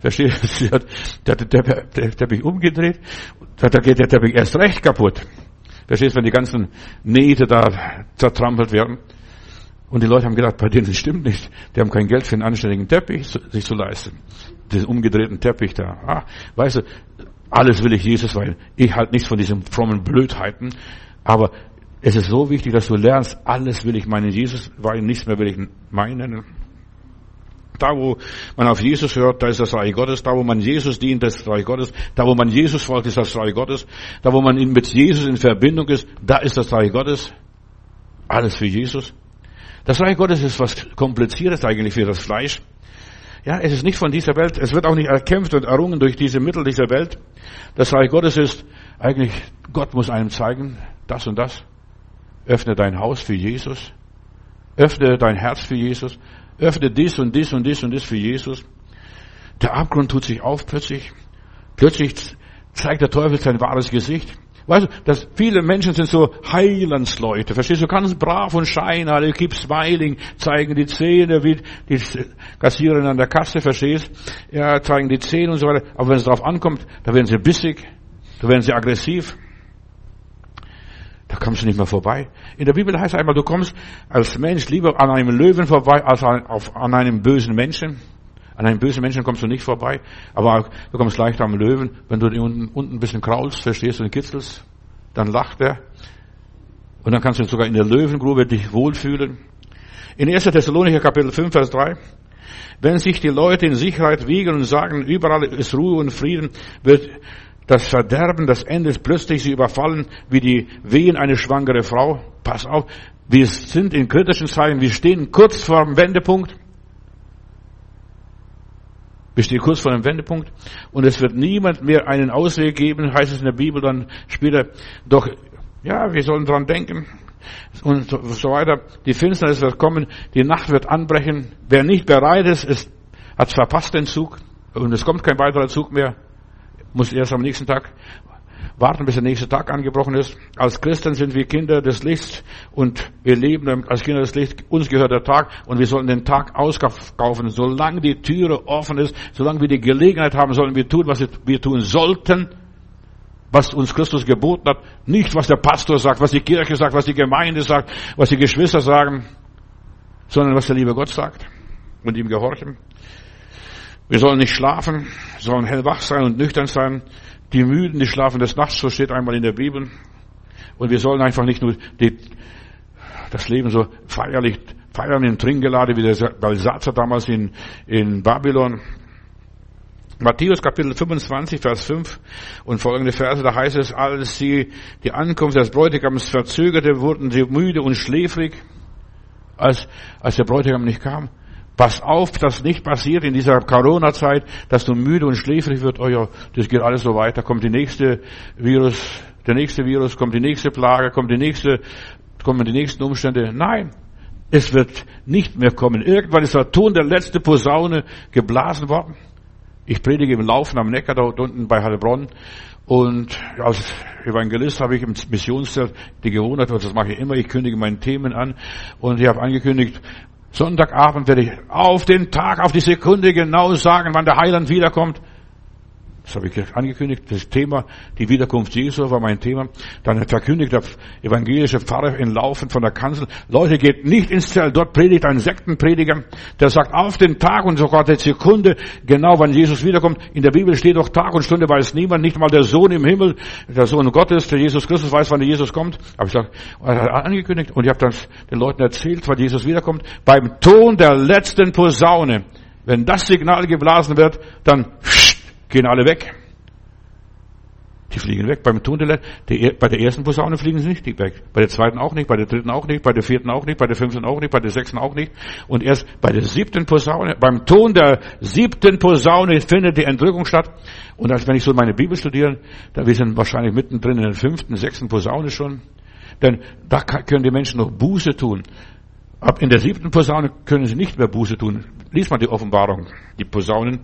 Verstehst du? Sie hat, der Teppich umgedreht. Da geht der Teppich erst recht kaputt. Verstehst du, wenn die ganzen Nähte da zertrampelt werden? Und die Leute haben gedacht, bei denen stimmt nicht. Die haben kein Geld für einen anständigen Teppich sich zu leisten. Diesen umgedrehten Teppich da. Ah, weißt du, alles will ich Jesus, weil ich halt nichts von diesen frommen Blödheiten. Aber es ist so wichtig, dass du lernst, alles will ich meinen Jesus, weil nichts mehr will ich meinen. Da, wo man auf Jesus hört, da ist das Reich Gottes. Da, wo man Jesus dient, das ist das Reich Gottes. Da, wo man Jesus folgt, ist das Reich Gottes. Da, wo man mit Jesus in Verbindung ist, da ist das Reich Gottes. Alles für Jesus. Das Reich Gottes ist was Kompliziertes eigentlich für das Fleisch. Ja, es ist nicht von dieser Welt. Es wird auch nicht erkämpft und errungen durch diese Mittel dieser Welt. Das Reich Gottes ist eigentlich, Gott muss einem zeigen, das und das. Öffne dein Haus für Jesus. Öffne dein Herz für Jesus. Öffne dies und dies und dies und dies für Jesus. Der Abgrund tut sich auf plötzlich. Plötzlich zeigt der Teufel sein wahres Gesicht. Weißt du, dass viele Menschen sind so Heilandsleute, verstehst du, ganz brav und scheinheilig, keep smiling, zeigen die Zähne, wie die Kassiererin an der Kasse, verstehst, ja, zeigen die Zähne und so weiter, aber wenn es darauf ankommt, da werden sie bissig, da werden sie aggressiv, da kommst du nicht mehr vorbei. In der Bibel heißt einmal, du kommst als Mensch lieber an einem Löwen vorbei, als an einem bösen Menschen. An einem bösen Menschen kommst du nicht vorbei, aber du kommst leichter am Löwen, wenn du unten, unten ein bisschen kraulst, verstehst du, und kitzelst, dann lacht er. Und dann kannst du sogar in der Löwengrube dich wohlfühlen. In 1. Thessalonicher Kapitel 5, Vers 3. Wenn sich die Leute in Sicherheit wiegen und sagen, überall ist Ruhe und Frieden, wird das Verderben, das Ende plötzlich sie überfallen, wie die Wehen eine schwangere Frau. Pass auf, wir sind in kritischen Zeiten, wir stehen kurz vor dem Wendepunkt. Wir stehen kurz vor einem Wendepunkt und es wird niemand mehr einen Ausweg geben, heißt es in der Bibel dann später. Doch, ja, wir sollen dran denken und so weiter. Die Finsternis wird kommen, die Nacht wird anbrechen. Wer nicht bereit ist, ist hat verpasst den Zug und es kommt kein weiterer Zug mehr, muss erst am nächsten Tag warten, bis der nächste Tag angebrochen ist. Als Christen sind wir Kinder des Lichts und wir leben als Kinder des Lichts. Uns gehört der Tag und wir sollen den Tag auskaufen. Solange die Türe offen ist, solange wir die Gelegenheit haben, sollen wir tun, was wir tun sollten, was uns Christus geboten hat. Nicht, was der Pastor sagt, was die Kirche sagt, was die Gemeinde sagt, was die Geschwister sagen, sondern was der liebe Gott sagt und ihm gehorchen. Wir sollen nicht schlafen, sollen hellwach sein und nüchtern sein. Die Müden, die schlafen des Nachts, so steht einmal in der Bibel. Und wir sollen einfach nicht nur die, das Leben so feierlich feiern in Trinkgelade wie der Belsatzer damals in, in Babylon. Matthäus Kapitel 25, Vers 5 und folgende Verse, da heißt es, als sie die Ankunft des Bräutigams verzögerte, wurden sie müde und schläfrig, als, als der Bräutigam nicht kam. Pass auf, dass nicht passiert in dieser Corona-Zeit, dass du müde und schläfrig wird. Oh ja, das geht alles so weiter. Kommt die nächste Virus, der nächste Virus, kommt die nächste Plage, kommt die nächste, kommen die nächsten Umstände. Nein, es wird nicht mehr kommen. Irgendwann ist der Ton der letzte Posaune geblasen worden. Ich predige im Laufen am Neckar da unten bei Heilbronn und als Evangelist habe ich im Missionszelt die Gewohnheit, das mache ich immer, ich kündige meine Themen an und ich habe angekündigt, Sonntagabend werde ich auf den Tag, auf die Sekunde genau sagen, wann der Heiland wiederkommt. Das habe ich angekündigt. Das Thema, die Wiederkunft Jesu war mein Thema. Dann verkündigt der evangelische Pfarrer in Laufen von der Kanzel, Leute, geht nicht ins Zelt. Dort predigt ein Sektenprediger, der sagt auf den Tag und sogar der Sekunde genau, wann Jesus wiederkommt. In der Bibel steht doch Tag und Stunde weiß niemand, nicht mal der Sohn im Himmel, der Sohn Gottes, der Jesus Christus weiß, wann der Jesus kommt. Habe ich gesagt, angekündigt und ich habe dann den Leuten erzählt, wann Jesus wiederkommt. Beim Ton der letzten Posaune. Wenn das Signal geblasen wird, dann gehen alle weg. Die fliegen weg. Beim Tunnel, bei der ersten Posaune fliegen sie nicht weg. Bei der zweiten auch nicht, bei der dritten auch nicht, bei der vierten auch nicht, bei der fünften auch nicht, bei der sechsten auch nicht. Und erst bei der siebten Posaune, beim Ton der siebten Posaune findet die Entrückung statt. Und als wenn ich so meine Bibel studiere, da wir sind wahrscheinlich mittendrin in der fünften, sechsten Posaune schon. Denn da können die Menschen noch Buße tun. Ab in der siebten Posaune können sie nicht mehr Buße tun. Lies mal die Offenbarung, die Posaunen.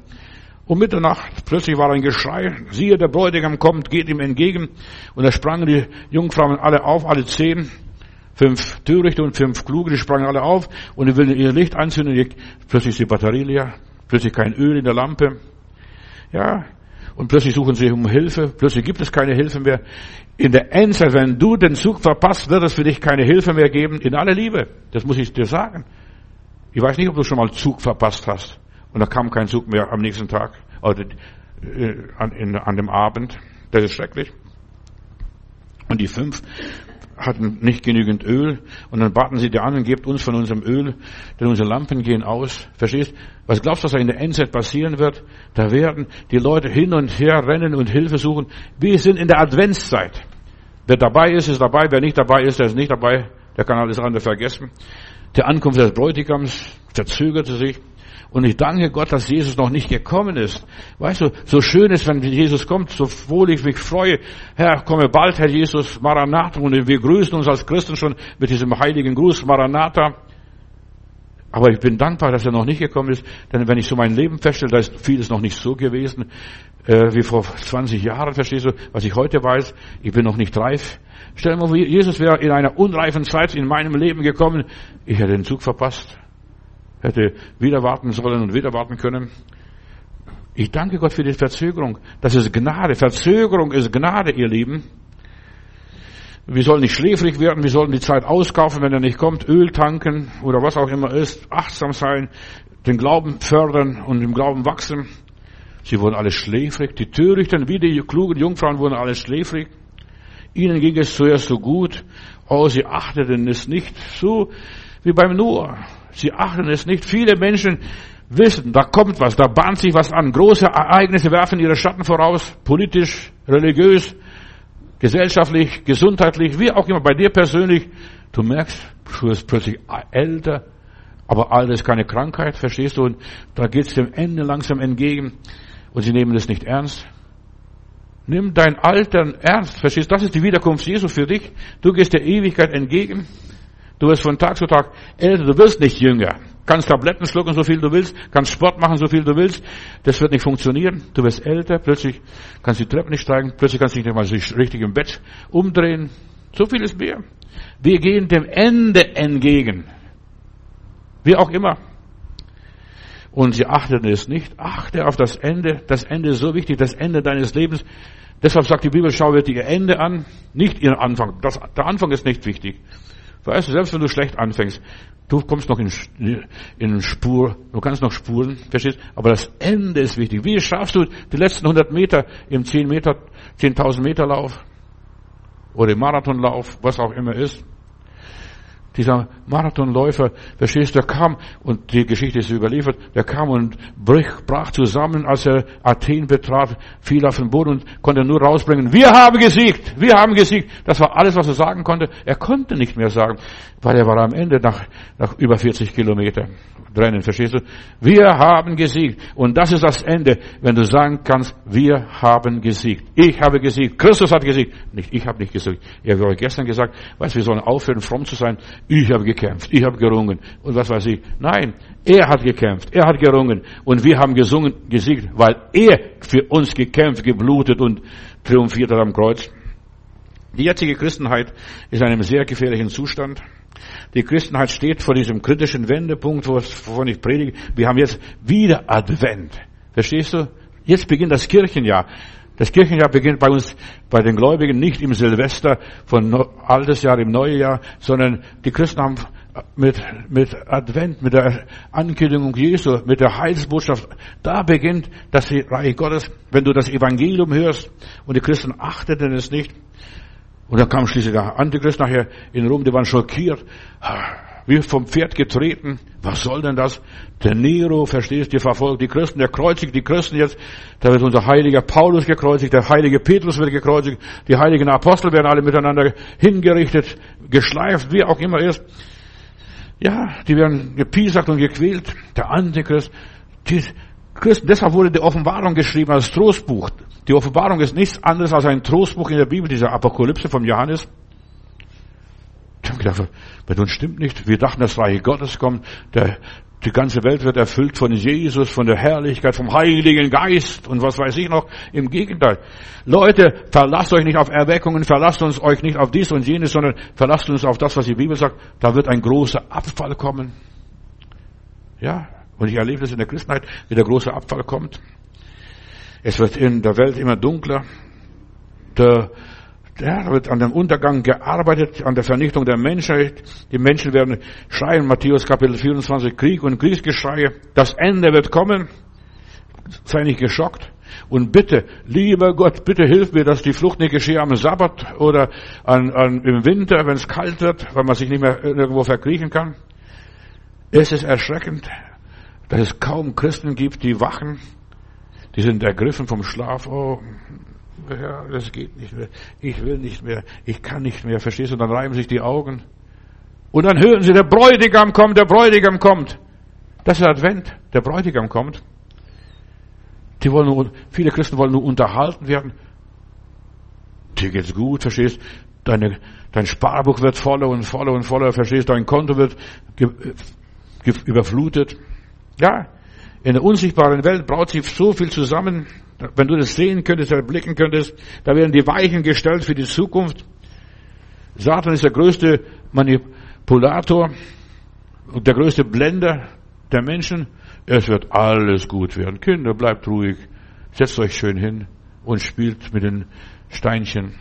Um Mitternacht plötzlich war ein Geschrei. Siehe, der Bräutigam kommt, geht ihm entgegen. Und da sprangen die Jungfrauen alle auf, alle zehn. Fünf Törichte und fünf Kluge, die sprangen alle auf und die will ihr Licht anzünden. Plötzlich ist die Batterie leer. Plötzlich kein Öl in der Lampe. Ja. Und plötzlich suchen sie um Hilfe. Plötzlich gibt es keine Hilfe mehr. In der Endzeit, wenn du den Zug verpasst, wird es für dich keine Hilfe mehr geben. In aller Liebe. Das muss ich dir sagen. Ich weiß nicht, ob du schon mal Zug verpasst hast. Und da kam kein Zug mehr am nächsten Tag oder äh, an, in, an dem Abend. Das ist schrecklich. Und die fünf hatten nicht genügend Öl und dann baten sie dir an und gebt uns von unserem Öl, denn unsere Lampen gehen aus. Verstehst? Was glaubst du, was da in der Endzeit passieren wird? Da werden die Leute hin und her rennen und Hilfe suchen. Wir sind in der Adventszeit. Wer dabei ist, ist dabei. Wer nicht dabei ist, der ist nicht dabei. Der kann alles andere vergessen. Die Ankunft des Bräutigams verzögerte sich. Und ich danke Gott, dass Jesus noch nicht gekommen ist. Weißt du, so schön ist, wenn Jesus kommt, so wohl ich mich freue. Herr, komme bald, Herr Jesus, Maranatha. Und wir grüßen uns als Christen schon mit diesem heiligen Gruß, Maranatha. Aber ich bin dankbar, dass er noch nicht gekommen ist, denn wenn ich so mein Leben feststelle, da ist vieles noch nicht so gewesen, äh, wie vor 20 Jahren, verstehst du, was ich heute weiß, ich bin noch nicht reif. Stell dir mal vor, Jesus wäre in einer unreifen Zeit in meinem Leben gekommen, ich hätte den Zug verpasst hätte wieder warten sollen und wieder warten können. Ich danke Gott für die Verzögerung. Das ist Gnade. Verzögerung ist Gnade, ihr Lieben. Wir sollen nicht schläfrig werden, wir sollen die Zeit auskaufen, wenn er nicht kommt, Öl tanken oder was auch immer ist, achtsam sein, den Glauben fördern und im Glauben wachsen. Sie wurden alle schläfrig, die Törichten wie die klugen Jungfrauen wurden alle schläfrig. Ihnen ging es zuerst so gut, oh, sie achteten es nicht so wie beim Noah. Sie achten es nicht. Viele Menschen wissen, da kommt was, da bahnt sich was an. Große Ereignisse werfen ihre Schatten voraus, politisch, religiös, gesellschaftlich, gesundheitlich, wie auch immer, bei dir persönlich. Du merkst, du wirst plötzlich älter, aber Alter ist keine Krankheit, verstehst du? Und da geht es dem Ende langsam entgegen und sie nehmen es nicht ernst. Nimm dein Alter ernst, verstehst du? Das ist die Wiederkunft Jesu für dich. Du gehst der Ewigkeit entgegen. Du wirst von Tag zu Tag älter, du wirst nicht jünger. Kannst Tabletten schlucken, so viel du willst, kannst Sport machen, so viel du willst. Das wird nicht funktionieren. Du wirst älter, plötzlich kannst du die Treppe nicht steigen, plötzlich kannst du nicht mal sich richtig im Bett umdrehen. So viel ist mehr. Wir gehen dem Ende entgegen. Wie auch immer. Und sie achten es nicht. Achte auf das Ende. Das Ende ist so wichtig, das Ende deines Lebens. Deshalb sagt die Bibel, schau dir ihr Ende an, nicht ihren Anfang. Das, der Anfang ist nicht wichtig. Weißt du, selbst wenn du schlecht anfängst, du kommst noch in, in Spur, du kannst noch spuren, verstehst? Aber das Ende ist wichtig. Wie schaffst du die letzten 100 Meter im 10 Meter, 10.000 Meter Lauf? Oder im Marathonlauf, was auch immer ist? Dieser Marathonläufer, verstehst du, der kam, und die Geschichte ist überliefert, der kam und brach zusammen, als er Athen betrat, fiel auf den Boden und konnte nur rausbringen, wir haben gesiegt, wir haben gesiegt. Das war alles, was er sagen konnte. Er konnte nicht mehr sagen, weil er war am Ende nach, nach über 40 Kilometer drinnen, verstehst du? Wir haben gesiegt. Und das ist das Ende, wenn du sagen kannst, wir haben gesiegt. Ich habe gesiegt. Christus hat gesiegt. Nicht, ich habe nicht gesiegt. Ich habe euch gestern gesagt, weißt, wir sollen aufhören, fromm zu sein. Ich habe gekämpft. Ich habe gerungen. Und was weiß ich. Nein, er hat gekämpft. Er hat gerungen. Und wir haben gesungen, gesiegt, weil er für uns gekämpft, geblutet und triumphiert hat am Kreuz. Die jetzige Christenheit ist in einem sehr gefährlichen Zustand. Die Christenheit steht vor diesem kritischen Wendepunkt, wovon ich predige. Wir haben jetzt wieder Advent. Verstehst du? Jetzt beginnt das Kirchenjahr. Das Kirchenjahr beginnt bei uns, bei den Gläubigen, nicht im Silvester von altes Jahr, im neue Jahr, sondern die Christen haben mit, mit Advent, mit der Ankündigung Jesu, mit der Heilsbotschaft, da beginnt das Reich Gottes. Wenn du das Evangelium hörst und die Christen achteten es nicht, und dann kam schließlich der Antichrist nachher in Rom, die waren schockiert, wie vom Pferd getreten. Was soll denn das? Der Nero, verstehst du, verfolgt die Christen, der kreuzigt die Christen jetzt. Da wird unser heiliger Paulus gekreuzigt, der heilige Petrus wird gekreuzigt, die heiligen Apostel werden alle miteinander hingerichtet, geschleift, wie auch immer ist. Ja, die werden gepiesackt und gequält. Der Antichrist, die Christen, deshalb wurde die Offenbarung geschrieben als Trostbuch. Die Offenbarung ist nichts anderes als ein Trostbuch in der Bibel, dieser Apokalypse von Johannes. Ich habe gedacht, bei uns stimmt nicht. Wir dachten, das Reich Gottes kommt. Der, die ganze Welt wird erfüllt von Jesus, von der Herrlichkeit, vom Heiligen Geist und was weiß ich noch. Im Gegenteil. Leute, verlasst euch nicht auf Erweckungen, verlasst uns euch nicht auf dies und jenes, sondern verlasst uns auf das, was die Bibel sagt. Da wird ein großer Abfall kommen. Ja, und ich erlebe das in der Christenheit, wie der große Abfall kommt. Es wird in der Welt immer dunkler. Der, der wird an dem Untergang gearbeitet, an der Vernichtung der Menschheit. Die Menschen werden schreien, Matthäus Kapitel 24, Krieg und Kriegsgeschreie. Das Ende wird kommen. Sei nicht geschockt. Und bitte, lieber Gott, bitte hilf mir, dass die Flucht nicht geschehe am Sabbat oder an, an, im Winter, wenn es kalt wird, weil man sich nicht mehr irgendwo verkriechen kann. Es ist erschreckend, dass es kaum Christen gibt, die wachen die sind ergriffen vom Schlaf. Oh, ja, das geht nicht mehr. Ich will nicht mehr. Ich kann nicht mehr. Verstehst du? Und dann reiben sich die Augen. Und dann hören sie, der Bräutigam kommt, der Bräutigam kommt. Das ist Advent. Der Bräutigam kommt. Die wollen nur, viele Christen wollen nur unterhalten werden. Dir geht's gut, verstehst? Deine, dein Sparbuch wird voller und voller und voller, verstehst? Dein Konto wird ge, ge, überflutet. Ja, in der unsichtbaren Welt braut sich so viel zusammen. Wenn du das sehen könntest, erblicken könntest, da werden die Weichen gestellt für die Zukunft. Satan ist der größte Manipulator und der größte Blender der Menschen. Es wird alles gut werden. Kinder, bleibt ruhig. Setzt euch schön hin und spielt mit den Steinchen.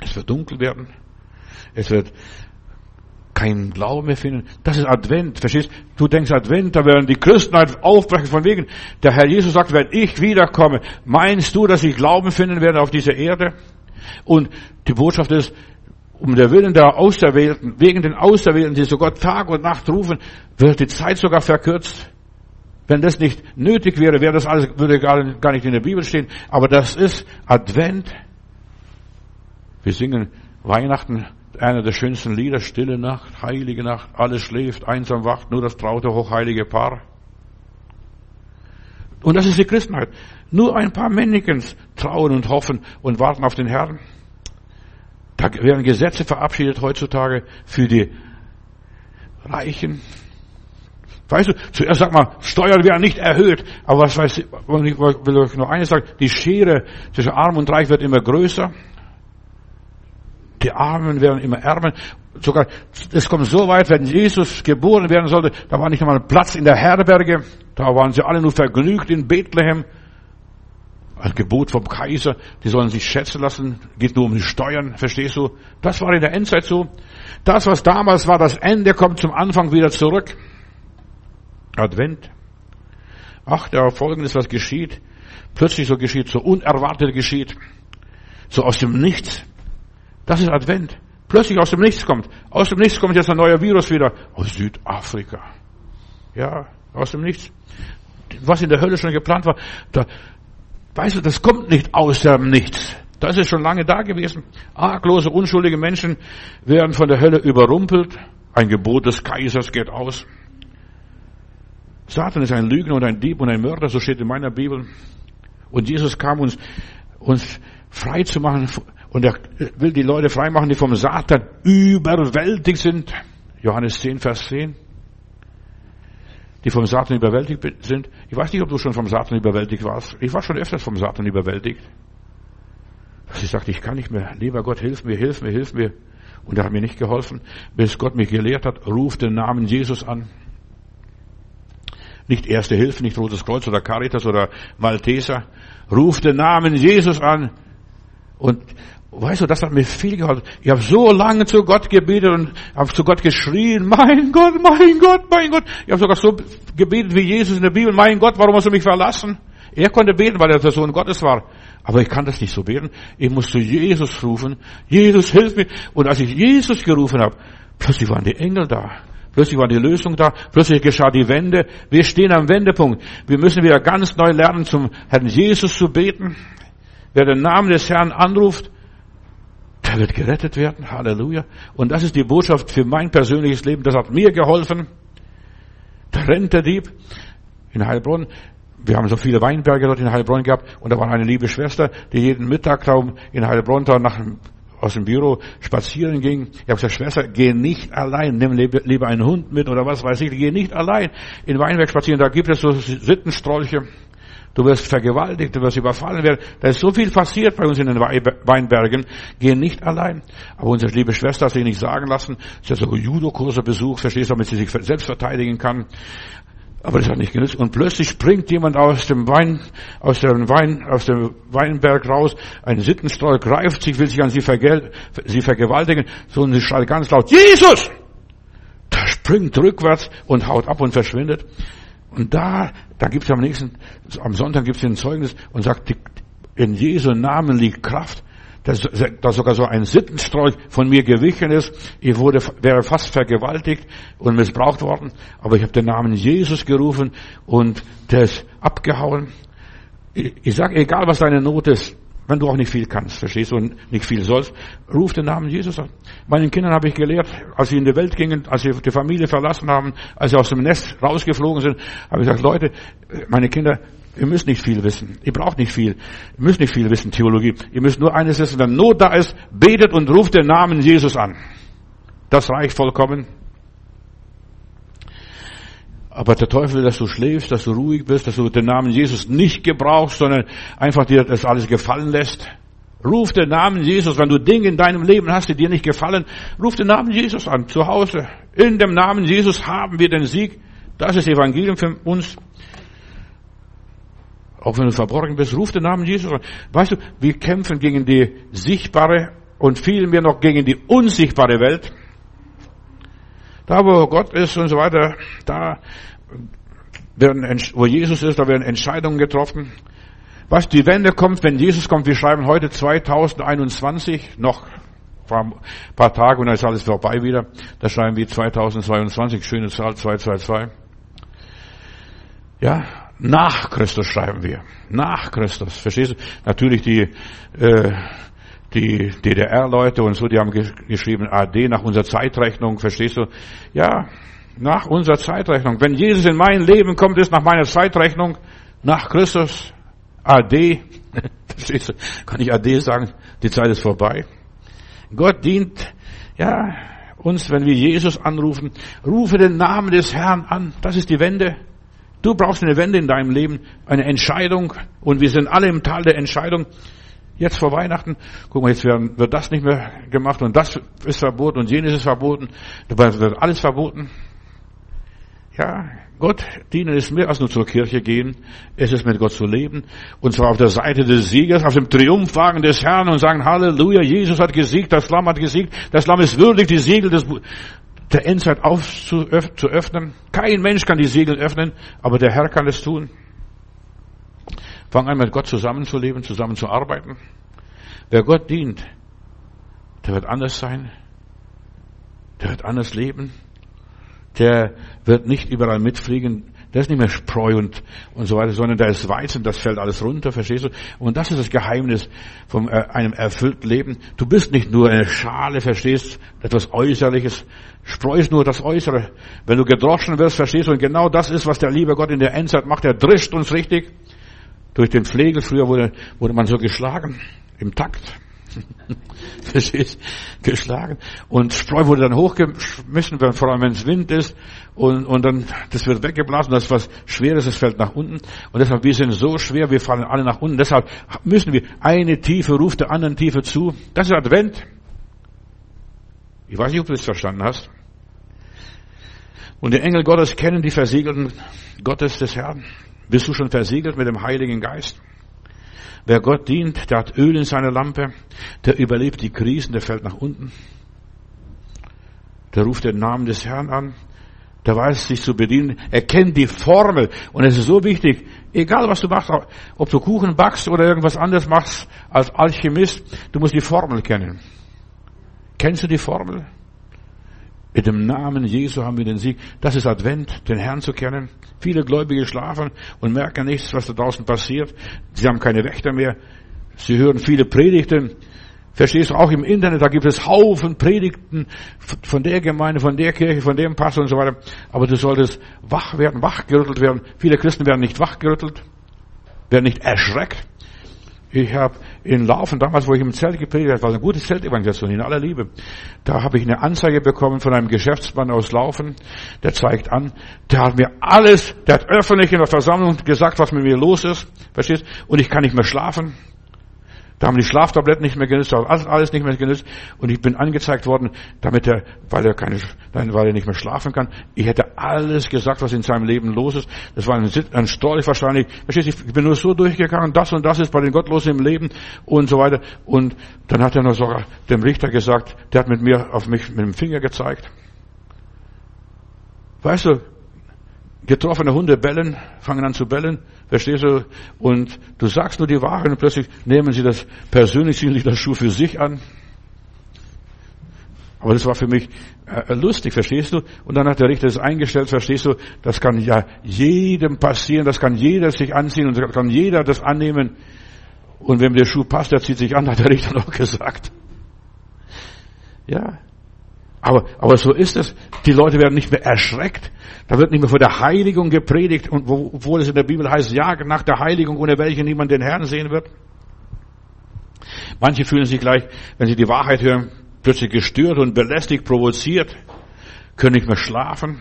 Es wird dunkel werden. Es wird keinen Glauben mehr finden. Das ist Advent, verstehst? Du denkst Advent, da werden die Christen halt aufbrechen von wegen. Der Herr Jesus sagt, wenn ich wiederkomme, meinst du, dass ich Glauben finden werde auf dieser Erde? Und die Botschaft ist, um der Willen der Auserwählten, wegen den Auserwählten, die sogar Tag und Nacht rufen, wird die Zeit sogar verkürzt. Wenn das nicht nötig wäre, wäre das alles, würde gar nicht in der Bibel stehen. Aber das ist Advent. Wir singen Weihnachten, einer der schönsten Lieder, Stille Nacht, Heilige Nacht, alles schläft, einsam wacht, nur das traute, hochheilige Paar. Und das ist die Christenheit. Nur ein paar Männchens trauen und hoffen und warten auf den Herrn. Da werden Gesetze verabschiedet heutzutage für die Reichen. Weißt du, zuerst sag mal, Steuern werden nicht erhöht. Aber was weiß ich, ich will euch noch eines sagen, die Schere zwischen Arm und Reich wird immer größer. Die Armen werden immer ärmer. Sogar, es kommt so weit, wenn Jesus geboren werden sollte, da war nicht einmal Platz in der Herberge. Da waren sie alle nur vergnügt in Bethlehem ein Gebot vom Kaiser, die sollen sich schätzen lassen, geht nur um die Steuern, verstehst du? Das war in der Endzeit so. Das, was damals war, das Ende kommt zum Anfang wieder zurück. Advent. Ach, der folgendes, was geschieht. Plötzlich so geschieht, so unerwartet geschieht. So aus dem Nichts. Das ist Advent. Plötzlich aus dem Nichts kommt. Aus dem Nichts kommt jetzt ein neuer Virus wieder. Aus Südafrika. Ja, aus dem Nichts. Was in der Hölle schon geplant war, da, Weißt du, das kommt nicht aus dem Nichts. Das ist schon lange da gewesen. Arglose, unschuldige Menschen werden von der Hölle überrumpelt. Ein Gebot des Kaisers geht aus. Satan ist ein Lügner und ein Dieb und ein Mörder, so steht in meiner Bibel. Und Jesus kam uns, uns frei zu machen und er will die Leute frei machen, die vom Satan überwältigt sind. Johannes 10, Vers 10 die vom Satan überwältigt sind. Ich weiß nicht, ob du schon vom Satan überwältigt warst. Ich war schon öfters vom Satan überwältigt. Dass ich sagte, ich kann nicht mehr. Lieber Gott, hilf mir, hilf mir, hilf mir. Und er hat mir nicht geholfen, bis Gott mich gelehrt hat, ruf den Namen Jesus an. Nicht Erste Hilfe, nicht Rotes Kreuz oder Caritas oder Malteser. Ruf den Namen Jesus an. Und Weißt du, das hat mir viel geholfen. Ich habe so lange zu Gott gebetet und habe zu Gott geschrien, mein Gott, mein Gott, mein Gott. Ich habe sogar so gebetet wie Jesus in der Bibel, mein Gott, warum hast du mich verlassen? Er konnte beten, weil er der Sohn Gottes war. Aber ich kann das nicht so beten. Ich muss zu Jesus rufen. Jesus, hilf mir. Und als ich Jesus gerufen habe, plötzlich waren die Engel da. Plötzlich war die Lösung da. Plötzlich geschah die Wende. Wir stehen am Wendepunkt. Wir müssen wieder ganz neu lernen, zum Herrn Jesus zu beten. Wer den Namen des Herrn anruft, der wird gerettet werden. Halleluja. Und das ist die Botschaft für mein persönliches Leben. Das hat mir geholfen. Der Dieb in Heilbronn. Wir haben so viele Weinberge dort in Heilbronn gehabt. Und da war eine liebe Schwester, die jeden Mittagraum in Heilbronn da nach, aus dem Büro spazieren ging. Ich habe gesagt, Schwester, geh nicht allein. Nimm lieber einen Hund mit oder was weiß ich. Geh nicht allein in Weinberg spazieren. Da gibt es so Sittenstrolche. Du wirst vergewaltigt, du wirst überfallen werden. Da ist so viel passiert bei uns in den Weinbergen. Gehen nicht allein. Aber unsere liebe Schwester hat sich nicht sagen lassen. Sie hat sogar Judo-Kurse besucht, verstehst du, damit sie sich selbst verteidigen kann. Aber das hat nicht genützt. Und plötzlich springt jemand aus dem Wein, aus dem Wein, aus dem Weinberg raus. Ein Sittenstreu greift sich, will sich an sie, vergel sie vergewaltigen. So, und sie schreit ganz laut, Jesus! Da springt rückwärts und haut ab und verschwindet. Und da, da gibt es am nächsten, am Sonntag gibt es ein Zeugnis und sagt, in Jesu Namen liegt Kraft. Dass, dass sogar so ein Sittenstrolch von mir gewichen ist. Ich wurde, wäre fast vergewaltigt und missbraucht worden. Aber ich habe den Namen Jesus gerufen und der ist abgehauen. Ich, ich sage, egal was deine Not ist, wenn du auch nicht viel kannst, verstehst du, und nicht viel sollst, ruf den Namen Jesus an. Meinen Kindern habe ich gelehrt, als sie in die Welt gingen, als sie die Familie verlassen haben, als sie aus dem Nest rausgeflogen sind, habe ich gesagt, Leute, meine Kinder, ihr müsst nicht viel wissen. Ihr braucht nicht viel. Ihr müsst nicht viel wissen, Theologie. Ihr müsst nur eines wissen, wenn Not da ist, betet und ruft den Namen Jesus an. Das reicht vollkommen. Aber der Teufel dass du schläfst, dass du ruhig bist, dass du den Namen Jesus nicht gebrauchst, sondern einfach dir das alles gefallen lässt. Ruf den Namen Jesus, wenn du Dinge in deinem Leben hast, die dir nicht gefallen, ruf den Namen Jesus an, zu Hause. In dem Namen Jesus haben wir den Sieg. Das ist Evangelium für uns. Auch wenn du verborgen bist, ruf den Namen Jesus an. Weißt du, wir kämpfen gegen die sichtbare und vielmehr noch gegen die unsichtbare Welt. Da, wo Gott ist und so weiter, da werden, wo Jesus ist, da werden Entscheidungen getroffen. Was die Wende kommt, wenn Jesus kommt, wir schreiben heute 2021, noch ein paar Tage und dann ist alles vorbei wieder. Da schreiben wir 2022, schöne Zahl 222. Ja, nach Christus schreiben wir. Nach Christus. Verstehst du? Natürlich die, äh, die DDR-Leute und so, die haben geschrieben AD nach unserer Zeitrechnung, verstehst du? Ja, nach unserer Zeitrechnung. Wenn Jesus in mein Leben kommt, ist nach meiner Zeitrechnung, nach Christus, AD, verstehst du? Kann ich AD sagen? Die Zeit ist vorbei. Gott dient, ja, uns, wenn wir Jesus anrufen, rufe den Namen des Herrn an. Das ist die Wende. Du brauchst eine Wende in deinem Leben, eine Entscheidung. Und wir sind alle im Tal der Entscheidung. Jetzt vor Weihnachten, guck mal, jetzt werden, wird das nicht mehr gemacht und das ist verboten und jenes ist verboten. Dabei wird alles verboten. Ja, Gott dienen ist mehr als nur zur Kirche gehen. Es ist mit Gott zu leben. Und zwar auf der Seite des Siegers, auf dem Triumphwagen des Herrn und sagen, Halleluja, Jesus hat gesiegt, das Lamm hat gesiegt, das Lamm ist würdig, die Siegel des, der Endzeit aufzuöffnen. Kein Mensch kann die Siegel öffnen, aber der Herr kann es tun. Fang an, mit Gott zusammenzuleben, zusammenzuarbeiten. Wer Gott dient, der wird anders sein. Der wird anders leben. Der wird nicht überall mitfliegen. Der ist nicht mehr Spreu und, und so weiter, sondern der ist Weizen, das fällt alles runter, verstehst du? Und das ist das Geheimnis von äh, einem erfüllten Leben. Du bist nicht nur eine Schale, verstehst, etwas Äußerliches. Spreu ist nur das Äußere. Wenn du gedroschen wirst, verstehst du, und genau das ist, was der liebe Gott in der Endzeit macht. Er drischt uns richtig. Durch den Pflegel, früher wurde, wurde man so geschlagen, im Takt. Verstehst? Geschlagen. Und Spreu wurde dann hochgeschmissen, vor allem wenn es Wind ist. Und, und dann, das wird weggeblasen, das ist was Schweres, es fällt nach unten. Und deshalb, wir sind so schwer, wir fallen alle nach unten. Deshalb müssen wir eine Tiefe ruft der anderen Tiefe zu. Das ist Advent. Ich weiß nicht, ob du das verstanden hast. Und die Engel Gottes kennen die Versiegelten Gottes des Herrn. Bist du schon versiegelt mit dem Heiligen Geist? Wer Gott dient, der hat Öl in seiner Lampe, der überlebt die Krisen, der fällt nach unten. Der ruft den Namen des Herrn an, der weiß sich zu bedienen, er kennt die Formel und es ist so wichtig, egal was du machst, ob du Kuchen backst oder irgendwas anderes machst als Alchemist, du musst die Formel kennen. Kennst du die Formel? Mit dem Namen Jesu haben wir den Sieg. Das ist Advent, den Herrn zu kennen. Viele Gläubige schlafen und merken nichts, was da draußen passiert. Sie haben keine Wächter mehr. Sie hören viele Predigten. Verstehst du, auch im Internet, da gibt es Haufen Predigten von der Gemeinde, von der Kirche, von dem Pastor und so weiter. Aber du solltest wach werden, wachgerüttelt werden. Viele Christen werden nicht wachgerüttelt, werden nicht erschreckt. Ich habe in Laufen, damals, wo ich im Zelt gepredigt habe, war eine gute Zeltevangelisation in aller Liebe. Da habe ich eine Anzeige bekommen von einem Geschäftsmann aus Laufen, der zeigt an, der hat mir alles, der hat öffentlich in der Versammlung gesagt, was mit mir los ist, verstehst? Und ich kann nicht mehr schlafen. Da haben die Schlaftabletten nicht mehr genützt, alles, alles nicht mehr genützt. Und ich bin angezeigt worden, damit er, weil er keine, weil er nicht mehr schlafen kann. Ich hätte alles gesagt, was in seinem Leben los ist. Das war ein, ein Storch wahrscheinlich. Verstehst ich bin nur so durchgegangen, das und das ist bei den Gottlosen im Leben und so weiter. Und dann hat er noch sogar dem Richter gesagt, der hat mit mir auf mich mit dem Finger gezeigt. Weißt du, getroffene Hunde bellen, fangen an zu bellen, verstehst du? Und du sagst nur die Wahrheit und plötzlich nehmen sie das persönlich, ziehen sich das Schuh für sich an. Aber das war für mich äh, lustig, verstehst du? Und dann hat der Richter es eingestellt, verstehst du? Das kann ja jedem passieren, das kann jeder sich anziehen und kann jeder das annehmen. Und wenn der Schuh passt, der zieht sich an, hat der Richter noch gesagt. Ja. Aber, aber so ist es. Die Leute werden nicht mehr erschreckt. Da wird nicht mehr vor der Heiligung gepredigt, und wo, obwohl es in der Bibel heißt, ja, nach der Heiligung, ohne welche niemand den Herrn sehen wird. Manche fühlen sich gleich, wenn sie die Wahrheit hören, plötzlich gestört und belästigt, provoziert, können nicht mehr schlafen.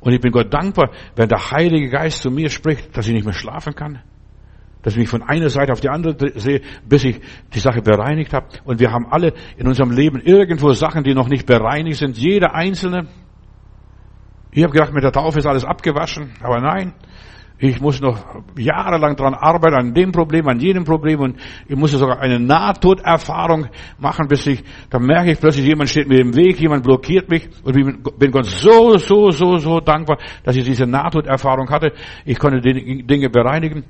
Und ich bin Gott dankbar, wenn der Heilige Geist zu mir spricht, dass ich nicht mehr schlafen kann. Dass ich mich von einer Seite auf die andere sehe, bis ich die Sache bereinigt habe. Und wir haben alle in unserem Leben irgendwo Sachen, die noch nicht bereinigt sind. Jeder Einzelne. Ich habe gedacht, mit der Taufe ist alles abgewaschen. Aber nein, ich muss noch jahrelang dran arbeiten, an dem Problem, an jedem Problem und ich muss sogar eine Nahtoderfahrung machen, bis ich, da merke ich plötzlich, jemand steht mir im Weg, jemand blockiert mich und ich bin Gott so, so, so, so dankbar, dass ich diese Nahtoderfahrung hatte. Ich konnte die Dinge bereinigen.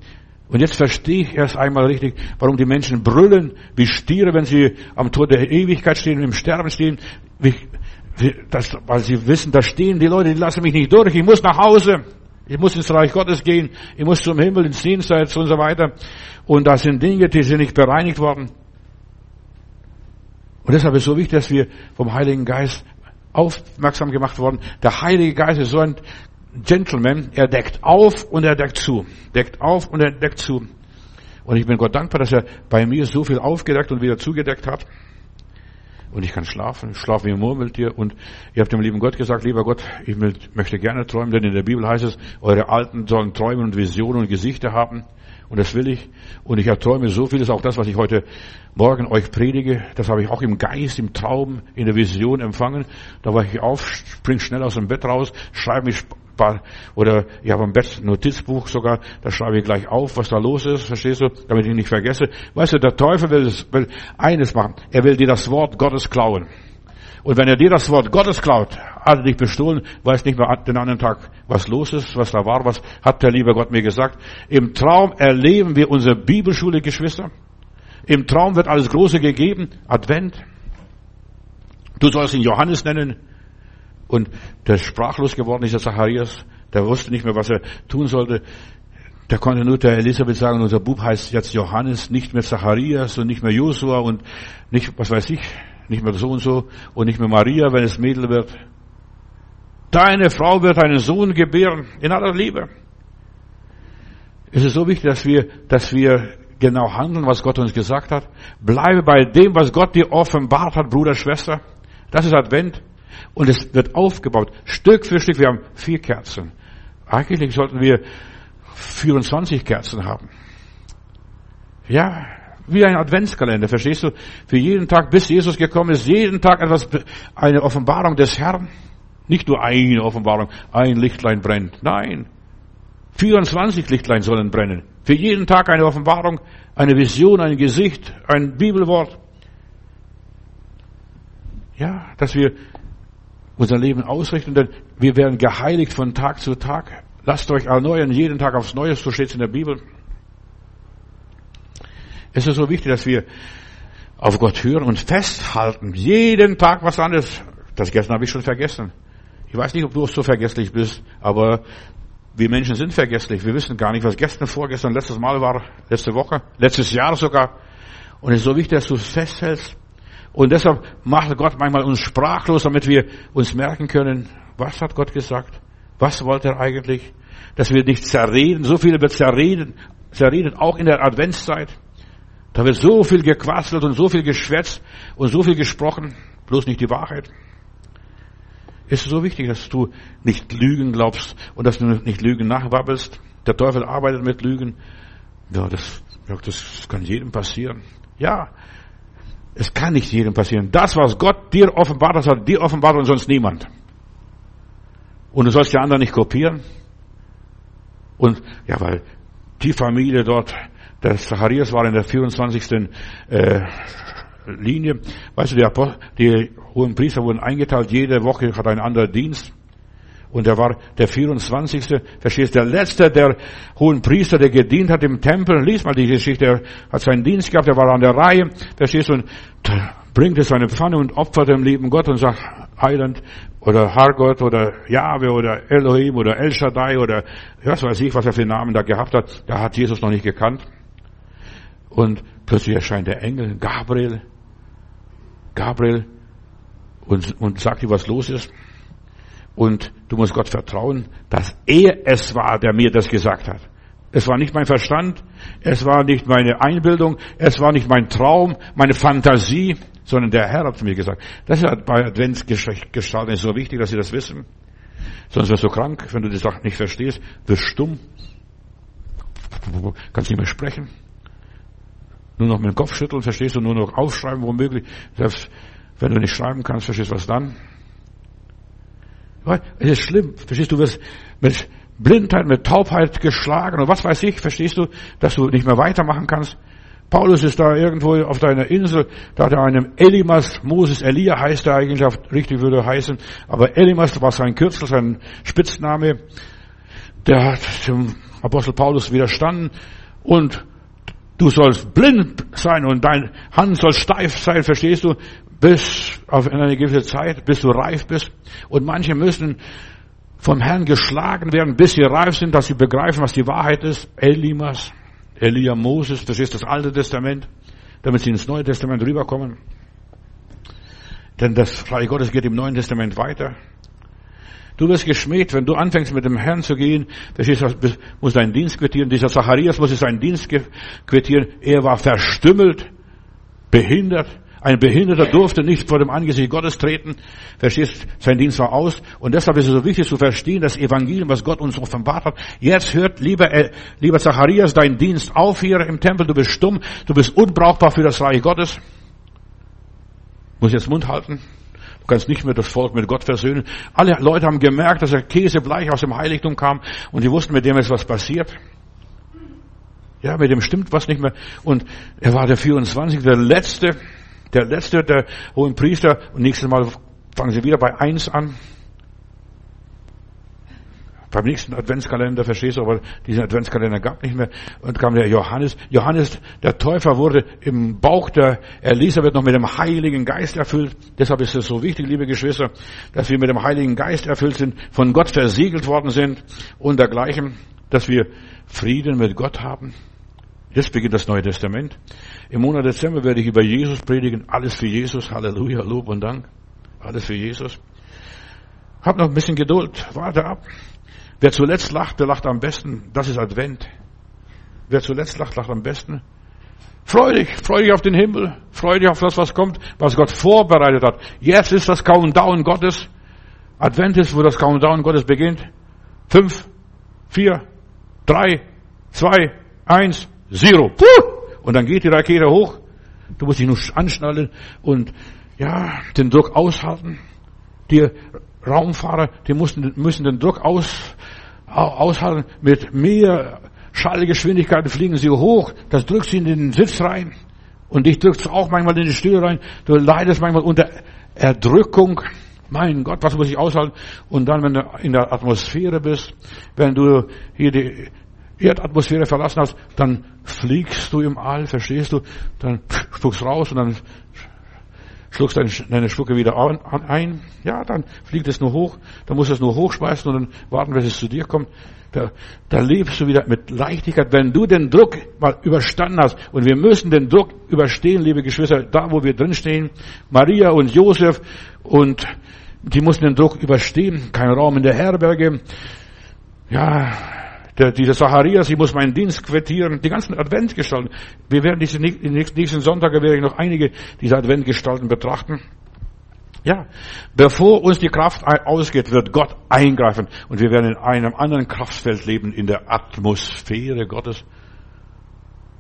Und jetzt verstehe ich erst einmal richtig, warum die Menschen brüllen wie Stiere, wenn sie am Tor der Ewigkeit stehen, im Sterben stehen, das, weil sie wissen, da stehen die Leute, die lassen mich nicht durch, ich muss nach Hause. Ich muss ins Reich Gottes gehen. Ich muss zum Himmel, ins Dienstseits und so weiter. Und das sind Dinge, die sind nicht bereinigt worden. Und deshalb ist es so wichtig, dass wir vom Heiligen Geist aufmerksam gemacht worden. Der Heilige Geist ist so ein Gentleman. Er deckt auf und er deckt zu. Deckt auf und er deckt zu. Und ich bin Gott dankbar, dass er bei mir so viel aufgedeckt und wieder zugedeckt hat und ich kann schlafen. Ich schlafe wie ein Murmeltier. Und ihr habt dem lieben Gott gesagt, lieber Gott, ich möchte gerne träumen, denn in der Bibel heißt es, eure Alten sollen Träume und Visionen und Gesichter haben. Und das will ich. Und ich erträume so vieles, auch das, was ich heute Morgen euch predige, das habe ich auch im Geist, im Traum, in der Vision empfangen. Da war ich auf, spring schnell aus dem Bett raus, schreibe mich oder ich habe am Bett Notizbuch sogar, da schreibe ich gleich auf, was da los ist, verstehst du, damit ich nicht vergesse. Weißt du, der Teufel will, will eines machen, er will dir das Wort Gottes klauen. Und wenn er dir das Wort Gottes klaut, hat er dich bestohlen, weiß nicht mehr den anderen Tag, was los ist, was da war, was hat der liebe Gott mir gesagt. Im Traum erleben wir unsere Bibelschule, Geschwister. Im Traum wird alles Große gegeben, Advent. Du sollst ihn Johannes nennen, und der sprachlos geworden ist, der Zacharias, der wusste nicht mehr, was er tun sollte. Der konnte nur der Elisabeth sagen, unser Bub heißt jetzt Johannes, nicht mehr Zacharias und nicht mehr Josua und nicht, was weiß ich, nicht mehr so und so und nicht mehr Maria, wenn es Mädel wird. Deine Frau wird einen Sohn gebären, in aller Liebe. Es ist so wichtig, dass wir, dass wir genau handeln, was Gott uns gesagt hat. Bleibe bei dem, was Gott dir offenbart hat, Bruder, Schwester. Das ist Advent. Und es wird aufgebaut, Stück für Stück. Wir haben vier Kerzen. Eigentlich sollten wir 24 Kerzen haben. Ja, wie ein Adventskalender, verstehst du? Für jeden Tag, bis Jesus gekommen ist, jeden Tag etwas, eine Offenbarung des Herrn. Nicht nur eine Offenbarung, ein Lichtlein brennt. Nein. 24 Lichtlein sollen brennen. Für jeden Tag eine Offenbarung, eine Vision, ein Gesicht, ein Bibelwort. Ja, dass wir unser Leben ausrichten, denn wir werden geheiligt von Tag zu Tag. Lasst euch erneuern, jeden Tag aufs Neue, so steht es in der Bibel. Es ist so wichtig, dass wir auf Gott hören und festhalten, jeden Tag was anderes. Das gestern habe ich schon vergessen. Ich weiß nicht, ob du so vergesslich bist, aber wir Menschen sind vergesslich. Wir wissen gar nicht, was gestern, vorgestern, letztes Mal war, letzte Woche, letztes Jahr sogar. Und es ist so wichtig, dass du es festhältst. Und deshalb macht Gott manchmal uns sprachlos, damit wir uns merken können, was hat Gott gesagt? Was wollte er eigentlich? Dass wir nicht zerreden. So viel wird zerreden, zerredet, auch in der Adventszeit. Da wird so viel gequasselt und so viel geschwätzt und so viel gesprochen, bloß nicht die Wahrheit. Es ist so wichtig, dass du nicht Lügen glaubst und dass du nicht Lügen nachwabbelst. Der Teufel arbeitet mit Lügen. Ja, das, das kann jedem passieren. Ja, es kann nicht jedem passieren. Das, was Gott dir offenbart hat, hat dir offenbart und sonst niemand. Und du sollst die anderen nicht kopieren. Und ja, weil die Familie dort, der Zacharias war in der 24. Äh, Linie. Weißt du, die, Apostel, die hohen Priester wurden eingeteilt, jede Woche hat ein anderer Dienst. Und er war der 24. Verstehst der letzte der hohen Priester, der gedient hat im Tempel. Lies mal die Geschichte. Er hat seinen Dienst gehabt, er war an der Reihe. Verstehst? Und bringt es seine Pfanne und opfert dem lieben Gott und sagt, Heiland oder Hargott oder Jahwe oder Elohim oder El Shaddai oder was weiß ich, was er für Namen da gehabt hat. Da hat Jesus noch nicht gekannt. Und plötzlich erscheint der Engel, Gabriel, Gabriel, und, und sagt dir, was los ist. Und du musst Gott vertrauen, dass er es war, der mir das gesagt hat. Es war nicht mein Verstand, es war nicht meine Einbildung, es war nicht mein Traum, meine Fantasie, sondern der Herr hat es mir gesagt. Das ist bei Adventsgestalten so wichtig, dass Sie das wissen. Sonst wirst du krank, wenn du Sache nicht verstehst, wirst stumm, kannst nicht mehr sprechen. Nur noch mit dem Kopf schütteln, verstehst du, nur noch aufschreiben, womöglich. Selbst wenn du nicht schreiben kannst, verstehst du, was dann? Es ist schlimm, verstehst du, du wirst mit Blindheit, mit Taubheit geschlagen und was weiß ich, verstehst du, dass du nicht mehr weitermachen kannst. Paulus ist da irgendwo auf deiner Insel, da hat er einem Elimas, Moses Elia heißt er eigentlich, richtig würde heißen, aber Elimas war sein Kürzel, sein Spitzname, der hat dem Apostel Paulus widerstanden und du sollst blind sein und dein Hand soll steif sein, verstehst du, bis auf eine gewisse Zeit, bis du reif bist. Und manche müssen vom Herrn geschlagen werden, bis sie reif sind, dass sie begreifen, was die Wahrheit ist. Elimas, Elia Moses, das ist das Alte Testament, damit sie ins Neue Testament rüberkommen. Denn das Reich Gottes geht im Neuen Testament weiter. Du wirst geschmäht, wenn du anfängst mit dem Herrn zu gehen, das ist, muss deinen Dienst quittieren. Dieser Zacharias muss seinen Dienst quittieren. Er war verstümmelt, behindert, ein Behinderter durfte nicht vor dem Angesicht Gottes treten. Verstehst? Sein Dienst war aus. Und deshalb ist es so wichtig zu verstehen, das Evangelium, was Gott uns offenbart hat. Jetzt hört, lieber, äh, lieber Zacharias, dein Dienst auf hier im Tempel. Du bist stumm. Du bist unbrauchbar für das Reich Gottes. Muss jetzt Mund halten. Du kannst nicht mehr das Volk mit Gott versöhnen. Alle Leute haben gemerkt, dass er käsebleich aus dem Heiligtum kam. Und die wussten, mit dem ist was passiert. Ja, mit dem stimmt was nicht mehr. Und er war der 24. der Letzte der letzte, der hohen Priester, und nächstes Mal fangen sie wieder bei eins an. Beim nächsten Adventskalender, verstehst du, aber diesen Adventskalender gab nicht mehr. Und kam der Johannes. Johannes, der Täufer, wurde im Bauch der Elisabeth noch mit dem Heiligen Geist erfüllt. Deshalb ist es so wichtig, liebe Geschwister, dass wir mit dem Heiligen Geist erfüllt sind, von Gott versiegelt worden sind und dergleichen, dass wir Frieden mit Gott haben. Jetzt beginnt das Neue Testament. Im Monat Dezember werde ich über Jesus predigen. Alles für Jesus. Halleluja, Lob und Dank. Alles für Jesus. Hab noch ein bisschen Geduld. Warte ab. Wer zuletzt lacht, der lacht am besten. Das ist Advent. Wer zuletzt lacht, lacht am besten. Freu dich, freu dich auf den Himmel, freu dich auf das, was kommt, was Gott vorbereitet hat. Jetzt ist das Countdown Gottes. Advent ist, wo das Countdown Gottes beginnt. Fünf, vier, drei, zwei, eins, Zero. Puh! Und dann geht die Rakete hoch. Du musst dich nur anschnallen und ja, den Druck aushalten. Die Raumfahrer, die müssen, müssen den Druck aus, aushalten. Mit mehr Schallgeschwindigkeit fliegen sie hoch. Das drückt sie in den Sitz rein. Und dich drückt es auch manchmal in die Stühle rein. Du leidest manchmal unter Erdrückung. Mein Gott, was muss ich aushalten? Und dann, wenn du in der Atmosphäre bist, wenn du hier die Erdatmosphäre verlassen hast, dann fliegst du im All, verstehst du? Dann spuckst raus und dann schluckst deine, deine Schlucke wieder ein. Ja, dann fliegt es nur hoch, dann musst du es nur hochschmeißen und dann warten, bis es zu dir kommt. Da, da lebst du wieder mit Leichtigkeit, wenn du den Druck mal überstanden hast. Und wir müssen den Druck überstehen, liebe Geschwister, da wo wir drinstehen. Maria und Josef und die mussten den Druck überstehen. Kein Raum in der Herberge. Ja, der, dieser Zacharias, ich muss meinen Dienst quittieren, die ganzen Adventgestalten. Wir werden diese, die nächsten Sonntage werde ich noch einige dieser Adventgestalten betrachten. Ja, bevor uns die Kraft ausgeht, wird Gott eingreifen und wir werden in einem anderen Kraftfeld leben, in der Atmosphäre Gottes.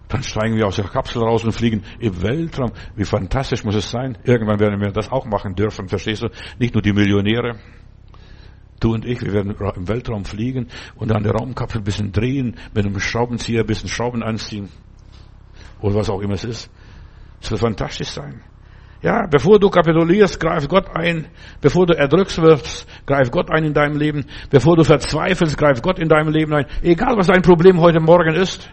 Dann steigen wir aus der Kapsel raus und fliegen im Weltraum. Wie fantastisch muss es sein? Irgendwann werden wir das auch machen dürfen, verstehst du? Nicht nur die Millionäre. Du und ich, wir werden im Weltraum fliegen und an der Raumkapsel ein bisschen drehen, mit einem Schraubenzieher ein bisschen Schrauben anziehen. Oder was auch immer es ist. Es wird fantastisch sein. Ja, bevor du kapitulierst, greif Gott ein. Bevor du erdrückst wirst, greif Gott ein in deinem Leben. Bevor du verzweifelst, greif Gott in deinem Leben ein. Egal was dein Problem heute Morgen ist.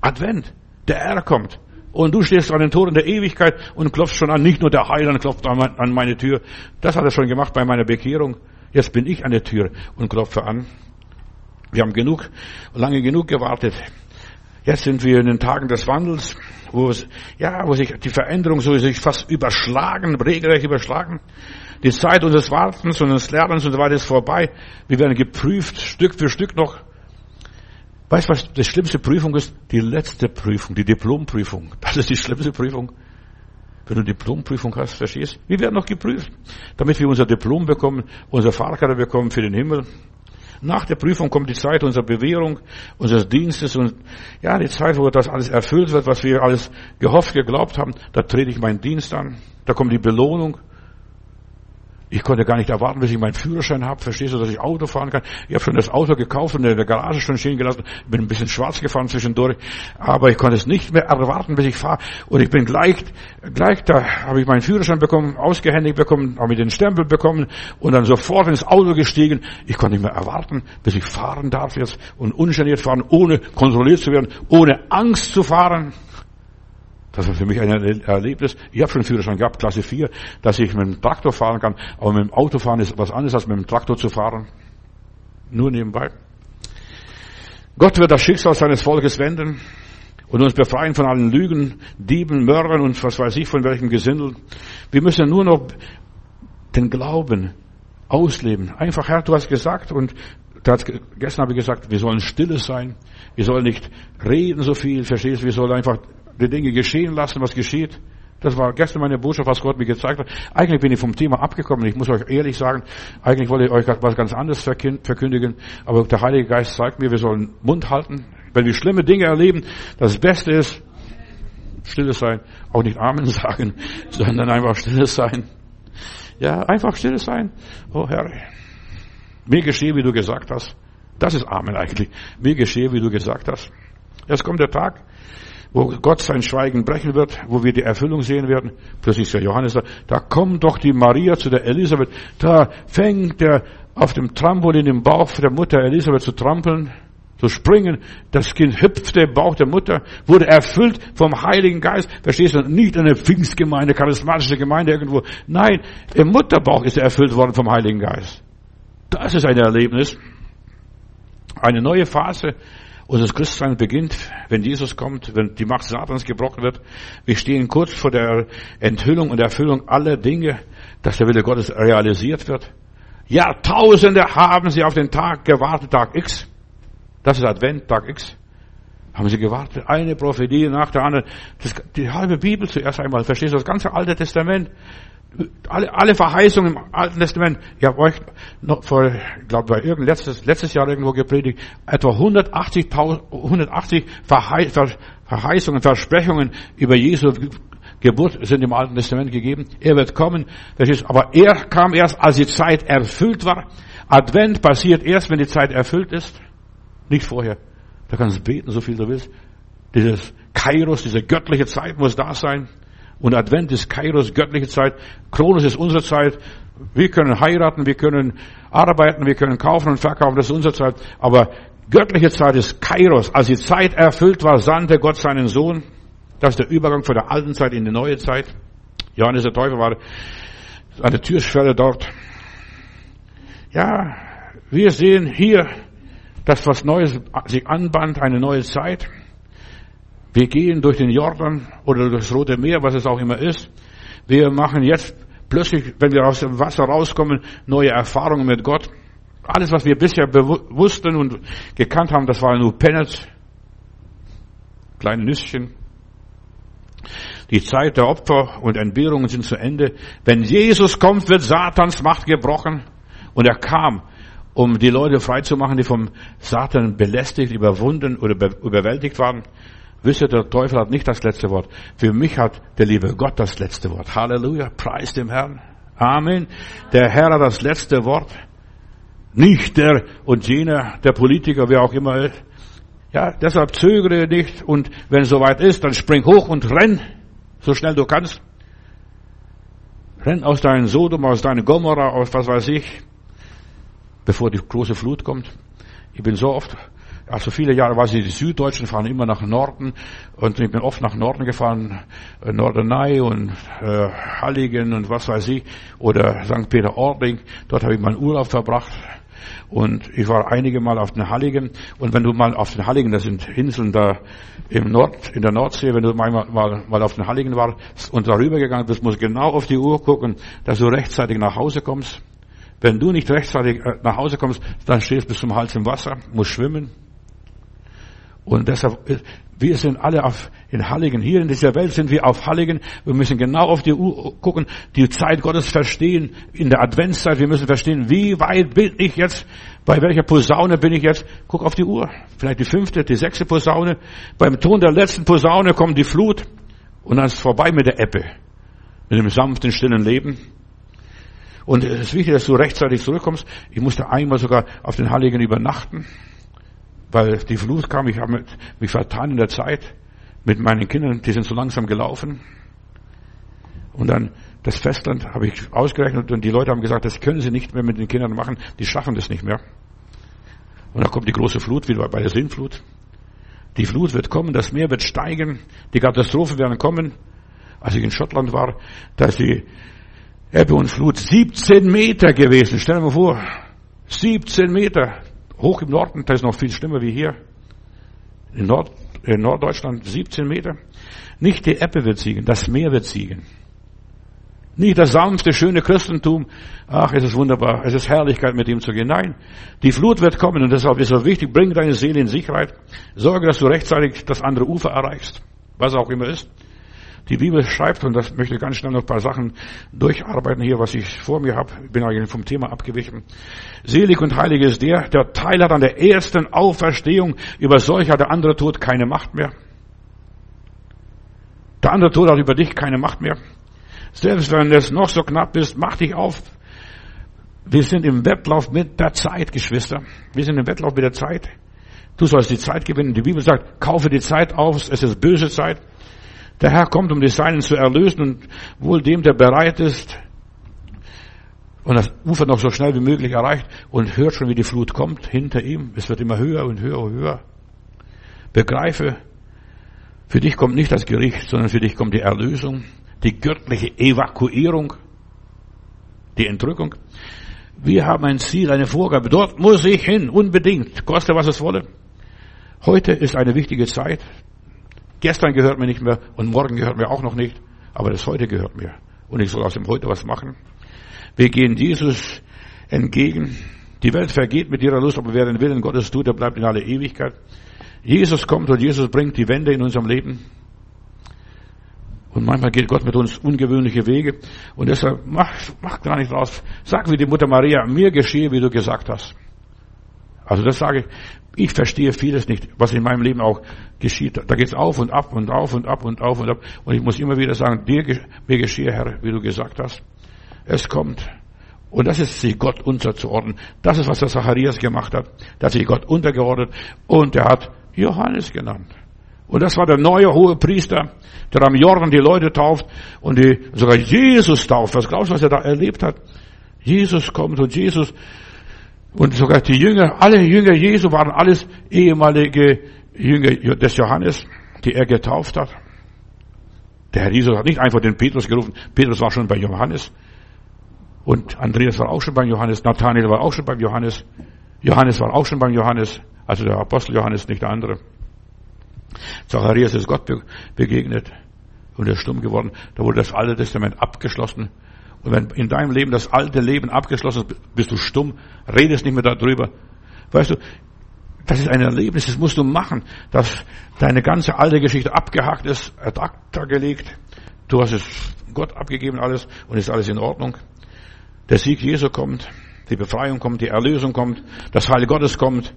Advent. Der Herr kommt. Und du stehst an den Toren der Ewigkeit und klopfst schon an. Nicht nur der Heiland klopft an meine Tür. Das hat er schon gemacht bei meiner Bekehrung. Jetzt bin ich an der Tür und klopfe an. Wir haben genug, lange genug gewartet. Jetzt sind wir in den Tagen des Wandels wo es, ja, wo sich die Veränderung so sich fast überschlagen, regelrecht überschlagen. Die Zeit unseres Wartens und des Lernens und so weiter ist vorbei. Wir werden geprüft, Stück für Stück noch. Weißt du, was die schlimmste Prüfung ist? Die letzte Prüfung, die Diplomprüfung. Das ist die schlimmste Prüfung. Wenn du Diplomprüfung hast, verstehst? Wir werden noch geprüft, damit wir unser Diplom bekommen, unser Fahrkarte bekommen für den Himmel. Nach der Prüfung kommt die Zeit unserer Bewährung, unseres Dienstes und ja, die Zeit, wo das alles erfüllt wird, was wir alles gehofft, geglaubt haben. Da trete ich meinen Dienst an. Da kommt die Belohnung. Ich konnte gar nicht erwarten, bis ich meinen Führerschein habe. Verstehst du, dass ich Auto fahren kann? Ich habe schon das Auto gekauft und in der Garage schon stehen gelassen. Bin ein bisschen schwarz gefahren zwischendurch. Aber ich konnte es nicht mehr erwarten, bis ich fahre. Und ich bin gleich, gleich da habe ich meinen Führerschein bekommen, ausgehändigt bekommen, habe ich den Stempel bekommen und dann sofort ins Auto gestiegen. Ich konnte nicht mehr erwarten, bis ich fahren darf jetzt und ungeniert fahren, ohne kontrolliert zu werden, ohne Angst zu fahren. Das war für mich ein Erlebnis. Ich habe schon Führerschein gehabt, Klasse 4, dass ich mit dem Traktor fahren kann. Aber mit dem Auto fahren ist was anderes, als mit dem Traktor zu fahren. Nur nebenbei. Gott wird das Schicksal seines Volkes wenden und uns befreien von allen Lügen, Dieben, Mördern und was weiß ich von welchem Gesindel. Wir müssen nur noch den Glauben ausleben. Einfach, Herr, du hast gesagt und gestern habe ich gesagt, wir sollen stille sein. Wir sollen nicht reden so viel, verstehst du? Wir sollen einfach die Dinge geschehen lassen, was geschieht. Das war gestern meine Botschaft, was Gott mir gezeigt hat. Eigentlich bin ich vom Thema abgekommen. Ich muss euch ehrlich sagen, eigentlich wollte ich euch was ganz anderes verkündigen. Aber der Heilige Geist zeigt mir, wir sollen Mund halten. Wenn wir schlimme Dinge erleben, das Beste ist, stille sein. Auch nicht Amen sagen, sondern einfach stille sein. Ja, einfach stille sein. Oh Herr, mir geschehe, wie du gesagt hast. Das ist Amen eigentlich. Mir geschehe, wie du gesagt hast. Jetzt kommt der Tag, wo Gott sein Schweigen brechen wird, wo wir die Erfüllung sehen werden. Plötzlich ist der Johannes da, da kommt doch die Maria zu der Elisabeth, da fängt er auf dem Trampolin im Bauch der Mutter Elisabeth zu trampeln, zu springen. Das Kind hüpfte im Bauch der Mutter, wurde erfüllt vom Heiligen Geist. Verstehst du? Nicht eine Pfingstgemeinde, charismatische Gemeinde irgendwo. Nein, im Mutterbauch ist er erfüllt worden vom Heiligen Geist. Das ist ein Erlebnis. Eine neue Phase unser Christsein beginnt, wenn Jesus kommt, wenn die Macht Satans gebrochen wird. Wir stehen kurz vor der Enthüllung und Erfüllung aller Dinge, dass der Wille Gottes realisiert wird. Jahrtausende haben sie auf den Tag gewartet, Tag X. Das ist Advent, Tag X. Haben sie gewartet, eine Prophetie nach der anderen. Das, die halbe Bibel zuerst einmal, verstehst du, das ganze Alte Testament alle, alle Verheißungen im Alten Testament, ich habe euch noch vor, ich glaube, bei irgend letztes, letztes Jahr irgendwo gepredigt, etwa 180, 180 Verheißungen, Versprechungen über Jesu Geburt sind im Alten Testament gegeben. Er wird kommen, das ist, aber er kam erst, als die Zeit erfüllt war. Advent passiert erst, wenn die Zeit erfüllt ist, nicht vorher. Da kannst du beten, so viel du willst. Dieses Kairos, diese göttliche Zeit muss da sein. Und Advent ist Kairos, göttliche Zeit. Kronos ist unsere Zeit. Wir können heiraten, wir können arbeiten, wir können kaufen und verkaufen, das ist unsere Zeit. Aber göttliche Zeit ist Kairos. Als die Zeit erfüllt war, sandte Gott seinen Sohn. Das ist der Übergang von der alten Zeit in die neue Zeit. Johannes der Täufer war der Türschwelle dort. Ja, wir sehen hier, dass was Neues sich anband, eine neue Zeit. Wir gehen durch den Jordan oder durch das Rote Meer, was es auch immer ist. Wir machen jetzt plötzlich, wenn wir aus dem Wasser rauskommen, neue Erfahrungen mit Gott. Alles, was wir bisher wussten und gekannt haben, das war nur Pennets, kleine Nüsschen. Die Zeit der Opfer und Entbehrungen sind zu Ende. Wenn Jesus kommt, wird Satans Macht gebrochen. Und er kam, um die Leute freizumachen, die vom Satan belästigt, überwunden oder überwältigt waren. Wisst ihr, der Teufel hat nicht das letzte Wort. Für mich hat der liebe Gott das letzte Wort. Halleluja. Preis dem Herrn. Amen. Der Herr hat das letzte Wort. Nicht der und jener, der Politiker, wer auch immer ist. Ja, deshalb zögere nicht und wenn es soweit ist, dann spring hoch und renn, so schnell du kannst. Renn aus deinem Sodom, aus deinem Gomorra, aus was weiß ich, bevor die große Flut kommt. Ich bin so oft also viele Jahre war sie, die Süddeutschen fahren immer nach Norden und ich bin oft nach Norden gefahren, äh, Norderney und äh, Halligen und was weiß ich oder St. Peter-Ording. Dort habe ich meinen Urlaub verbracht. Und ich war einige Mal auf den Halligen. Und wenn du mal auf den Halligen, das sind Inseln da im Nord, in der Nordsee, wenn du mal, mal, mal auf den Halligen warst und darüber gegangen bist, musst du genau auf die Uhr gucken, dass du rechtzeitig nach Hause kommst. Wenn du nicht rechtzeitig äh, nach Hause kommst, dann stehst du bis zum Hals im Wasser, musst schwimmen. Und deshalb, wir sind alle auf, in Halligen. Hier in dieser Welt sind wir auf Halligen. Wir müssen genau auf die Uhr gucken, die Zeit Gottes verstehen, in der Adventszeit. Wir müssen verstehen, wie weit bin ich jetzt, bei welcher Posaune bin ich jetzt. Guck auf die Uhr. Vielleicht die fünfte, die sechste Posaune. Beim Ton der letzten Posaune kommt die Flut. Und dann ist es vorbei mit der Ebbe. Mit dem sanften, stillen Leben. Und es ist wichtig, dass du rechtzeitig zurückkommst. Ich musste einmal sogar auf den Halligen übernachten weil die Flut kam, ich habe mich vertan in der Zeit mit meinen Kindern, die sind so langsam gelaufen. Und dann das Festland habe ich ausgerechnet und die Leute haben gesagt, das können sie nicht mehr mit den Kindern machen, die schaffen das nicht mehr. Und dann kommt die große Flut wieder bei der Sintflut. Die Flut wird kommen, das Meer wird steigen, die Katastrophen werden kommen. Als ich in Schottland war, da ist die Ebbe und Flut 17 Meter gewesen. Stell dir mal vor, 17 Meter. Hoch im Norden, da ist noch viel schlimmer wie hier. In, Nord, in Norddeutschland 17 Meter. Nicht die Ebbe wird siegen, das Meer wird siegen. Nicht das sanfte, schöne Christentum. Ach, es ist wunderbar, es ist Herrlichkeit, mit ihm zu gehen. Nein, die Flut wird kommen und deshalb ist es wichtig, bring deine Seele in Sicherheit. Sorge, dass du rechtzeitig das andere Ufer erreichst. Was auch immer ist die Bibel schreibt, und das möchte ich ganz schnell noch ein paar Sachen durcharbeiten hier, was ich vor mir habe. Ich bin eigentlich vom Thema abgewichen. Selig und heilig ist der, der Teil hat an der ersten Auferstehung. Über solch der andere Tod keine Macht mehr. Der andere Tod hat über dich keine Macht mehr. Selbst wenn es noch so knapp ist, mach dich auf. Wir sind im Wettlauf mit der Zeit, Geschwister. Wir sind im Wettlauf mit der Zeit. Du sollst die Zeit gewinnen. Die Bibel sagt, kaufe die Zeit auf, es ist böse Zeit. Der Herr kommt, um die Seinen zu erlösen und wohl dem, der bereit ist und das Ufer noch so schnell wie möglich erreicht und hört schon, wie die Flut kommt hinter ihm. Es wird immer höher und höher und höher. Begreife, für dich kommt nicht das Gericht, sondern für dich kommt die Erlösung, die göttliche Evakuierung, die Entrückung. Wir haben ein Ziel, eine Vorgabe. Dort muss ich hin, unbedingt, koste was es wolle. Heute ist eine wichtige Zeit. Gestern gehört mir nicht mehr und morgen gehört mir auch noch nicht, aber das heute gehört mir. Und ich soll aus dem Heute was machen. Wir gehen Jesus entgegen. Die Welt vergeht mit ihrer Lust, aber wer den Willen Gottes tut, der bleibt in alle Ewigkeit. Jesus kommt und Jesus bringt die Wende in unserem Leben. Und manchmal geht Gott mit uns ungewöhnliche Wege. Und deshalb mach, mach gar nicht raus. Sag wie die Mutter Maria, mir geschehe, wie du gesagt hast. Also das sage ich. Ich verstehe vieles nicht, was in meinem Leben auch geschieht. Da geht's auf und ab und auf und ab und auf und ab. Und ich muss immer wieder sagen, dir, mir geschehe, Herr, wie du gesagt hast. Es kommt. Und das ist sich Gott unterzuordnen. Das ist, was der Zacharias gemacht hat. dass sich Gott untergeordnet. Und er hat Johannes genannt. Und das war der neue hohe Priester, der am Jordan die Leute tauft und die sogar Jesus tauft. Was glaubst du, was er da erlebt hat? Jesus kommt und Jesus und sogar die Jünger, alle Jünger Jesu waren alles ehemalige Jünger des Johannes, die er getauft hat. Der Herr Jesus hat nicht einfach den Petrus gerufen. Petrus war schon bei Johannes. Und Andreas war auch schon beim Johannes. Nathanael war auch schon beim Johannes. Johannes war auch schon beim Johannes. Also der Apostel Johannes, nicht der andere. Zacharias ist Gott begegnet und er ist stumm geworden. Da wurde das Alte Testament abgeschlossen und wenn in deinem Leben das alte Leben abgeschlossen ist, bist du stumm, redest nicht mehr darüber. Weißt du, das ist ein Erlebnis, das musst du machen, dass deine ganze alte Geschichte abgehakt ist, ad acta gelegt. Du hast es Gott abgegeben alles und ist alles in Ordnung. Der Sieg Jesu kommt, die Befreiung kommt, die Erlösung kommt, das Heil Gottes kommt,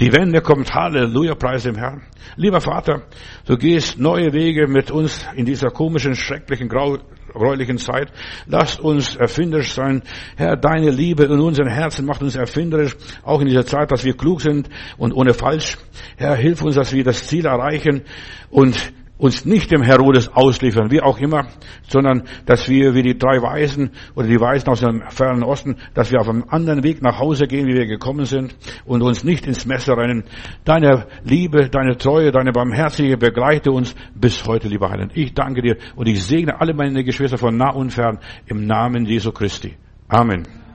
die Wende kommt, Halleluja, preis dem Herrn. Lieber Vater, du gehst neue Wege mit uns in dieser komischen, schrecklichen, grau, gräulichen Zeit. Lasst uns erfinderisch sein. Herr, deine Liebe in unseren Herzen macht uns erfinderisch, auch in dieser Zeit, dass wir klug sind und ohne falsch. Herr, hilf uns, dass wir das Ziel erreichen und uns nicht dem Herodes ausliefern, wie auch immer, sondern dass wir wie die drei Weisen oder die Weisen aus dem fernen Osten, dass wir auf einem anderen Weg nach Hause gehen, wie wir gekommen sind und uns nicht ins Messer rennen. Deine Liebe, deine Treue, deine Barmherzige begleite uns bis heute, lieber Heiland. Ich danke dir und ich segne alle meine Geschwister von nah und fern im Namen Jesu Christi. Amen.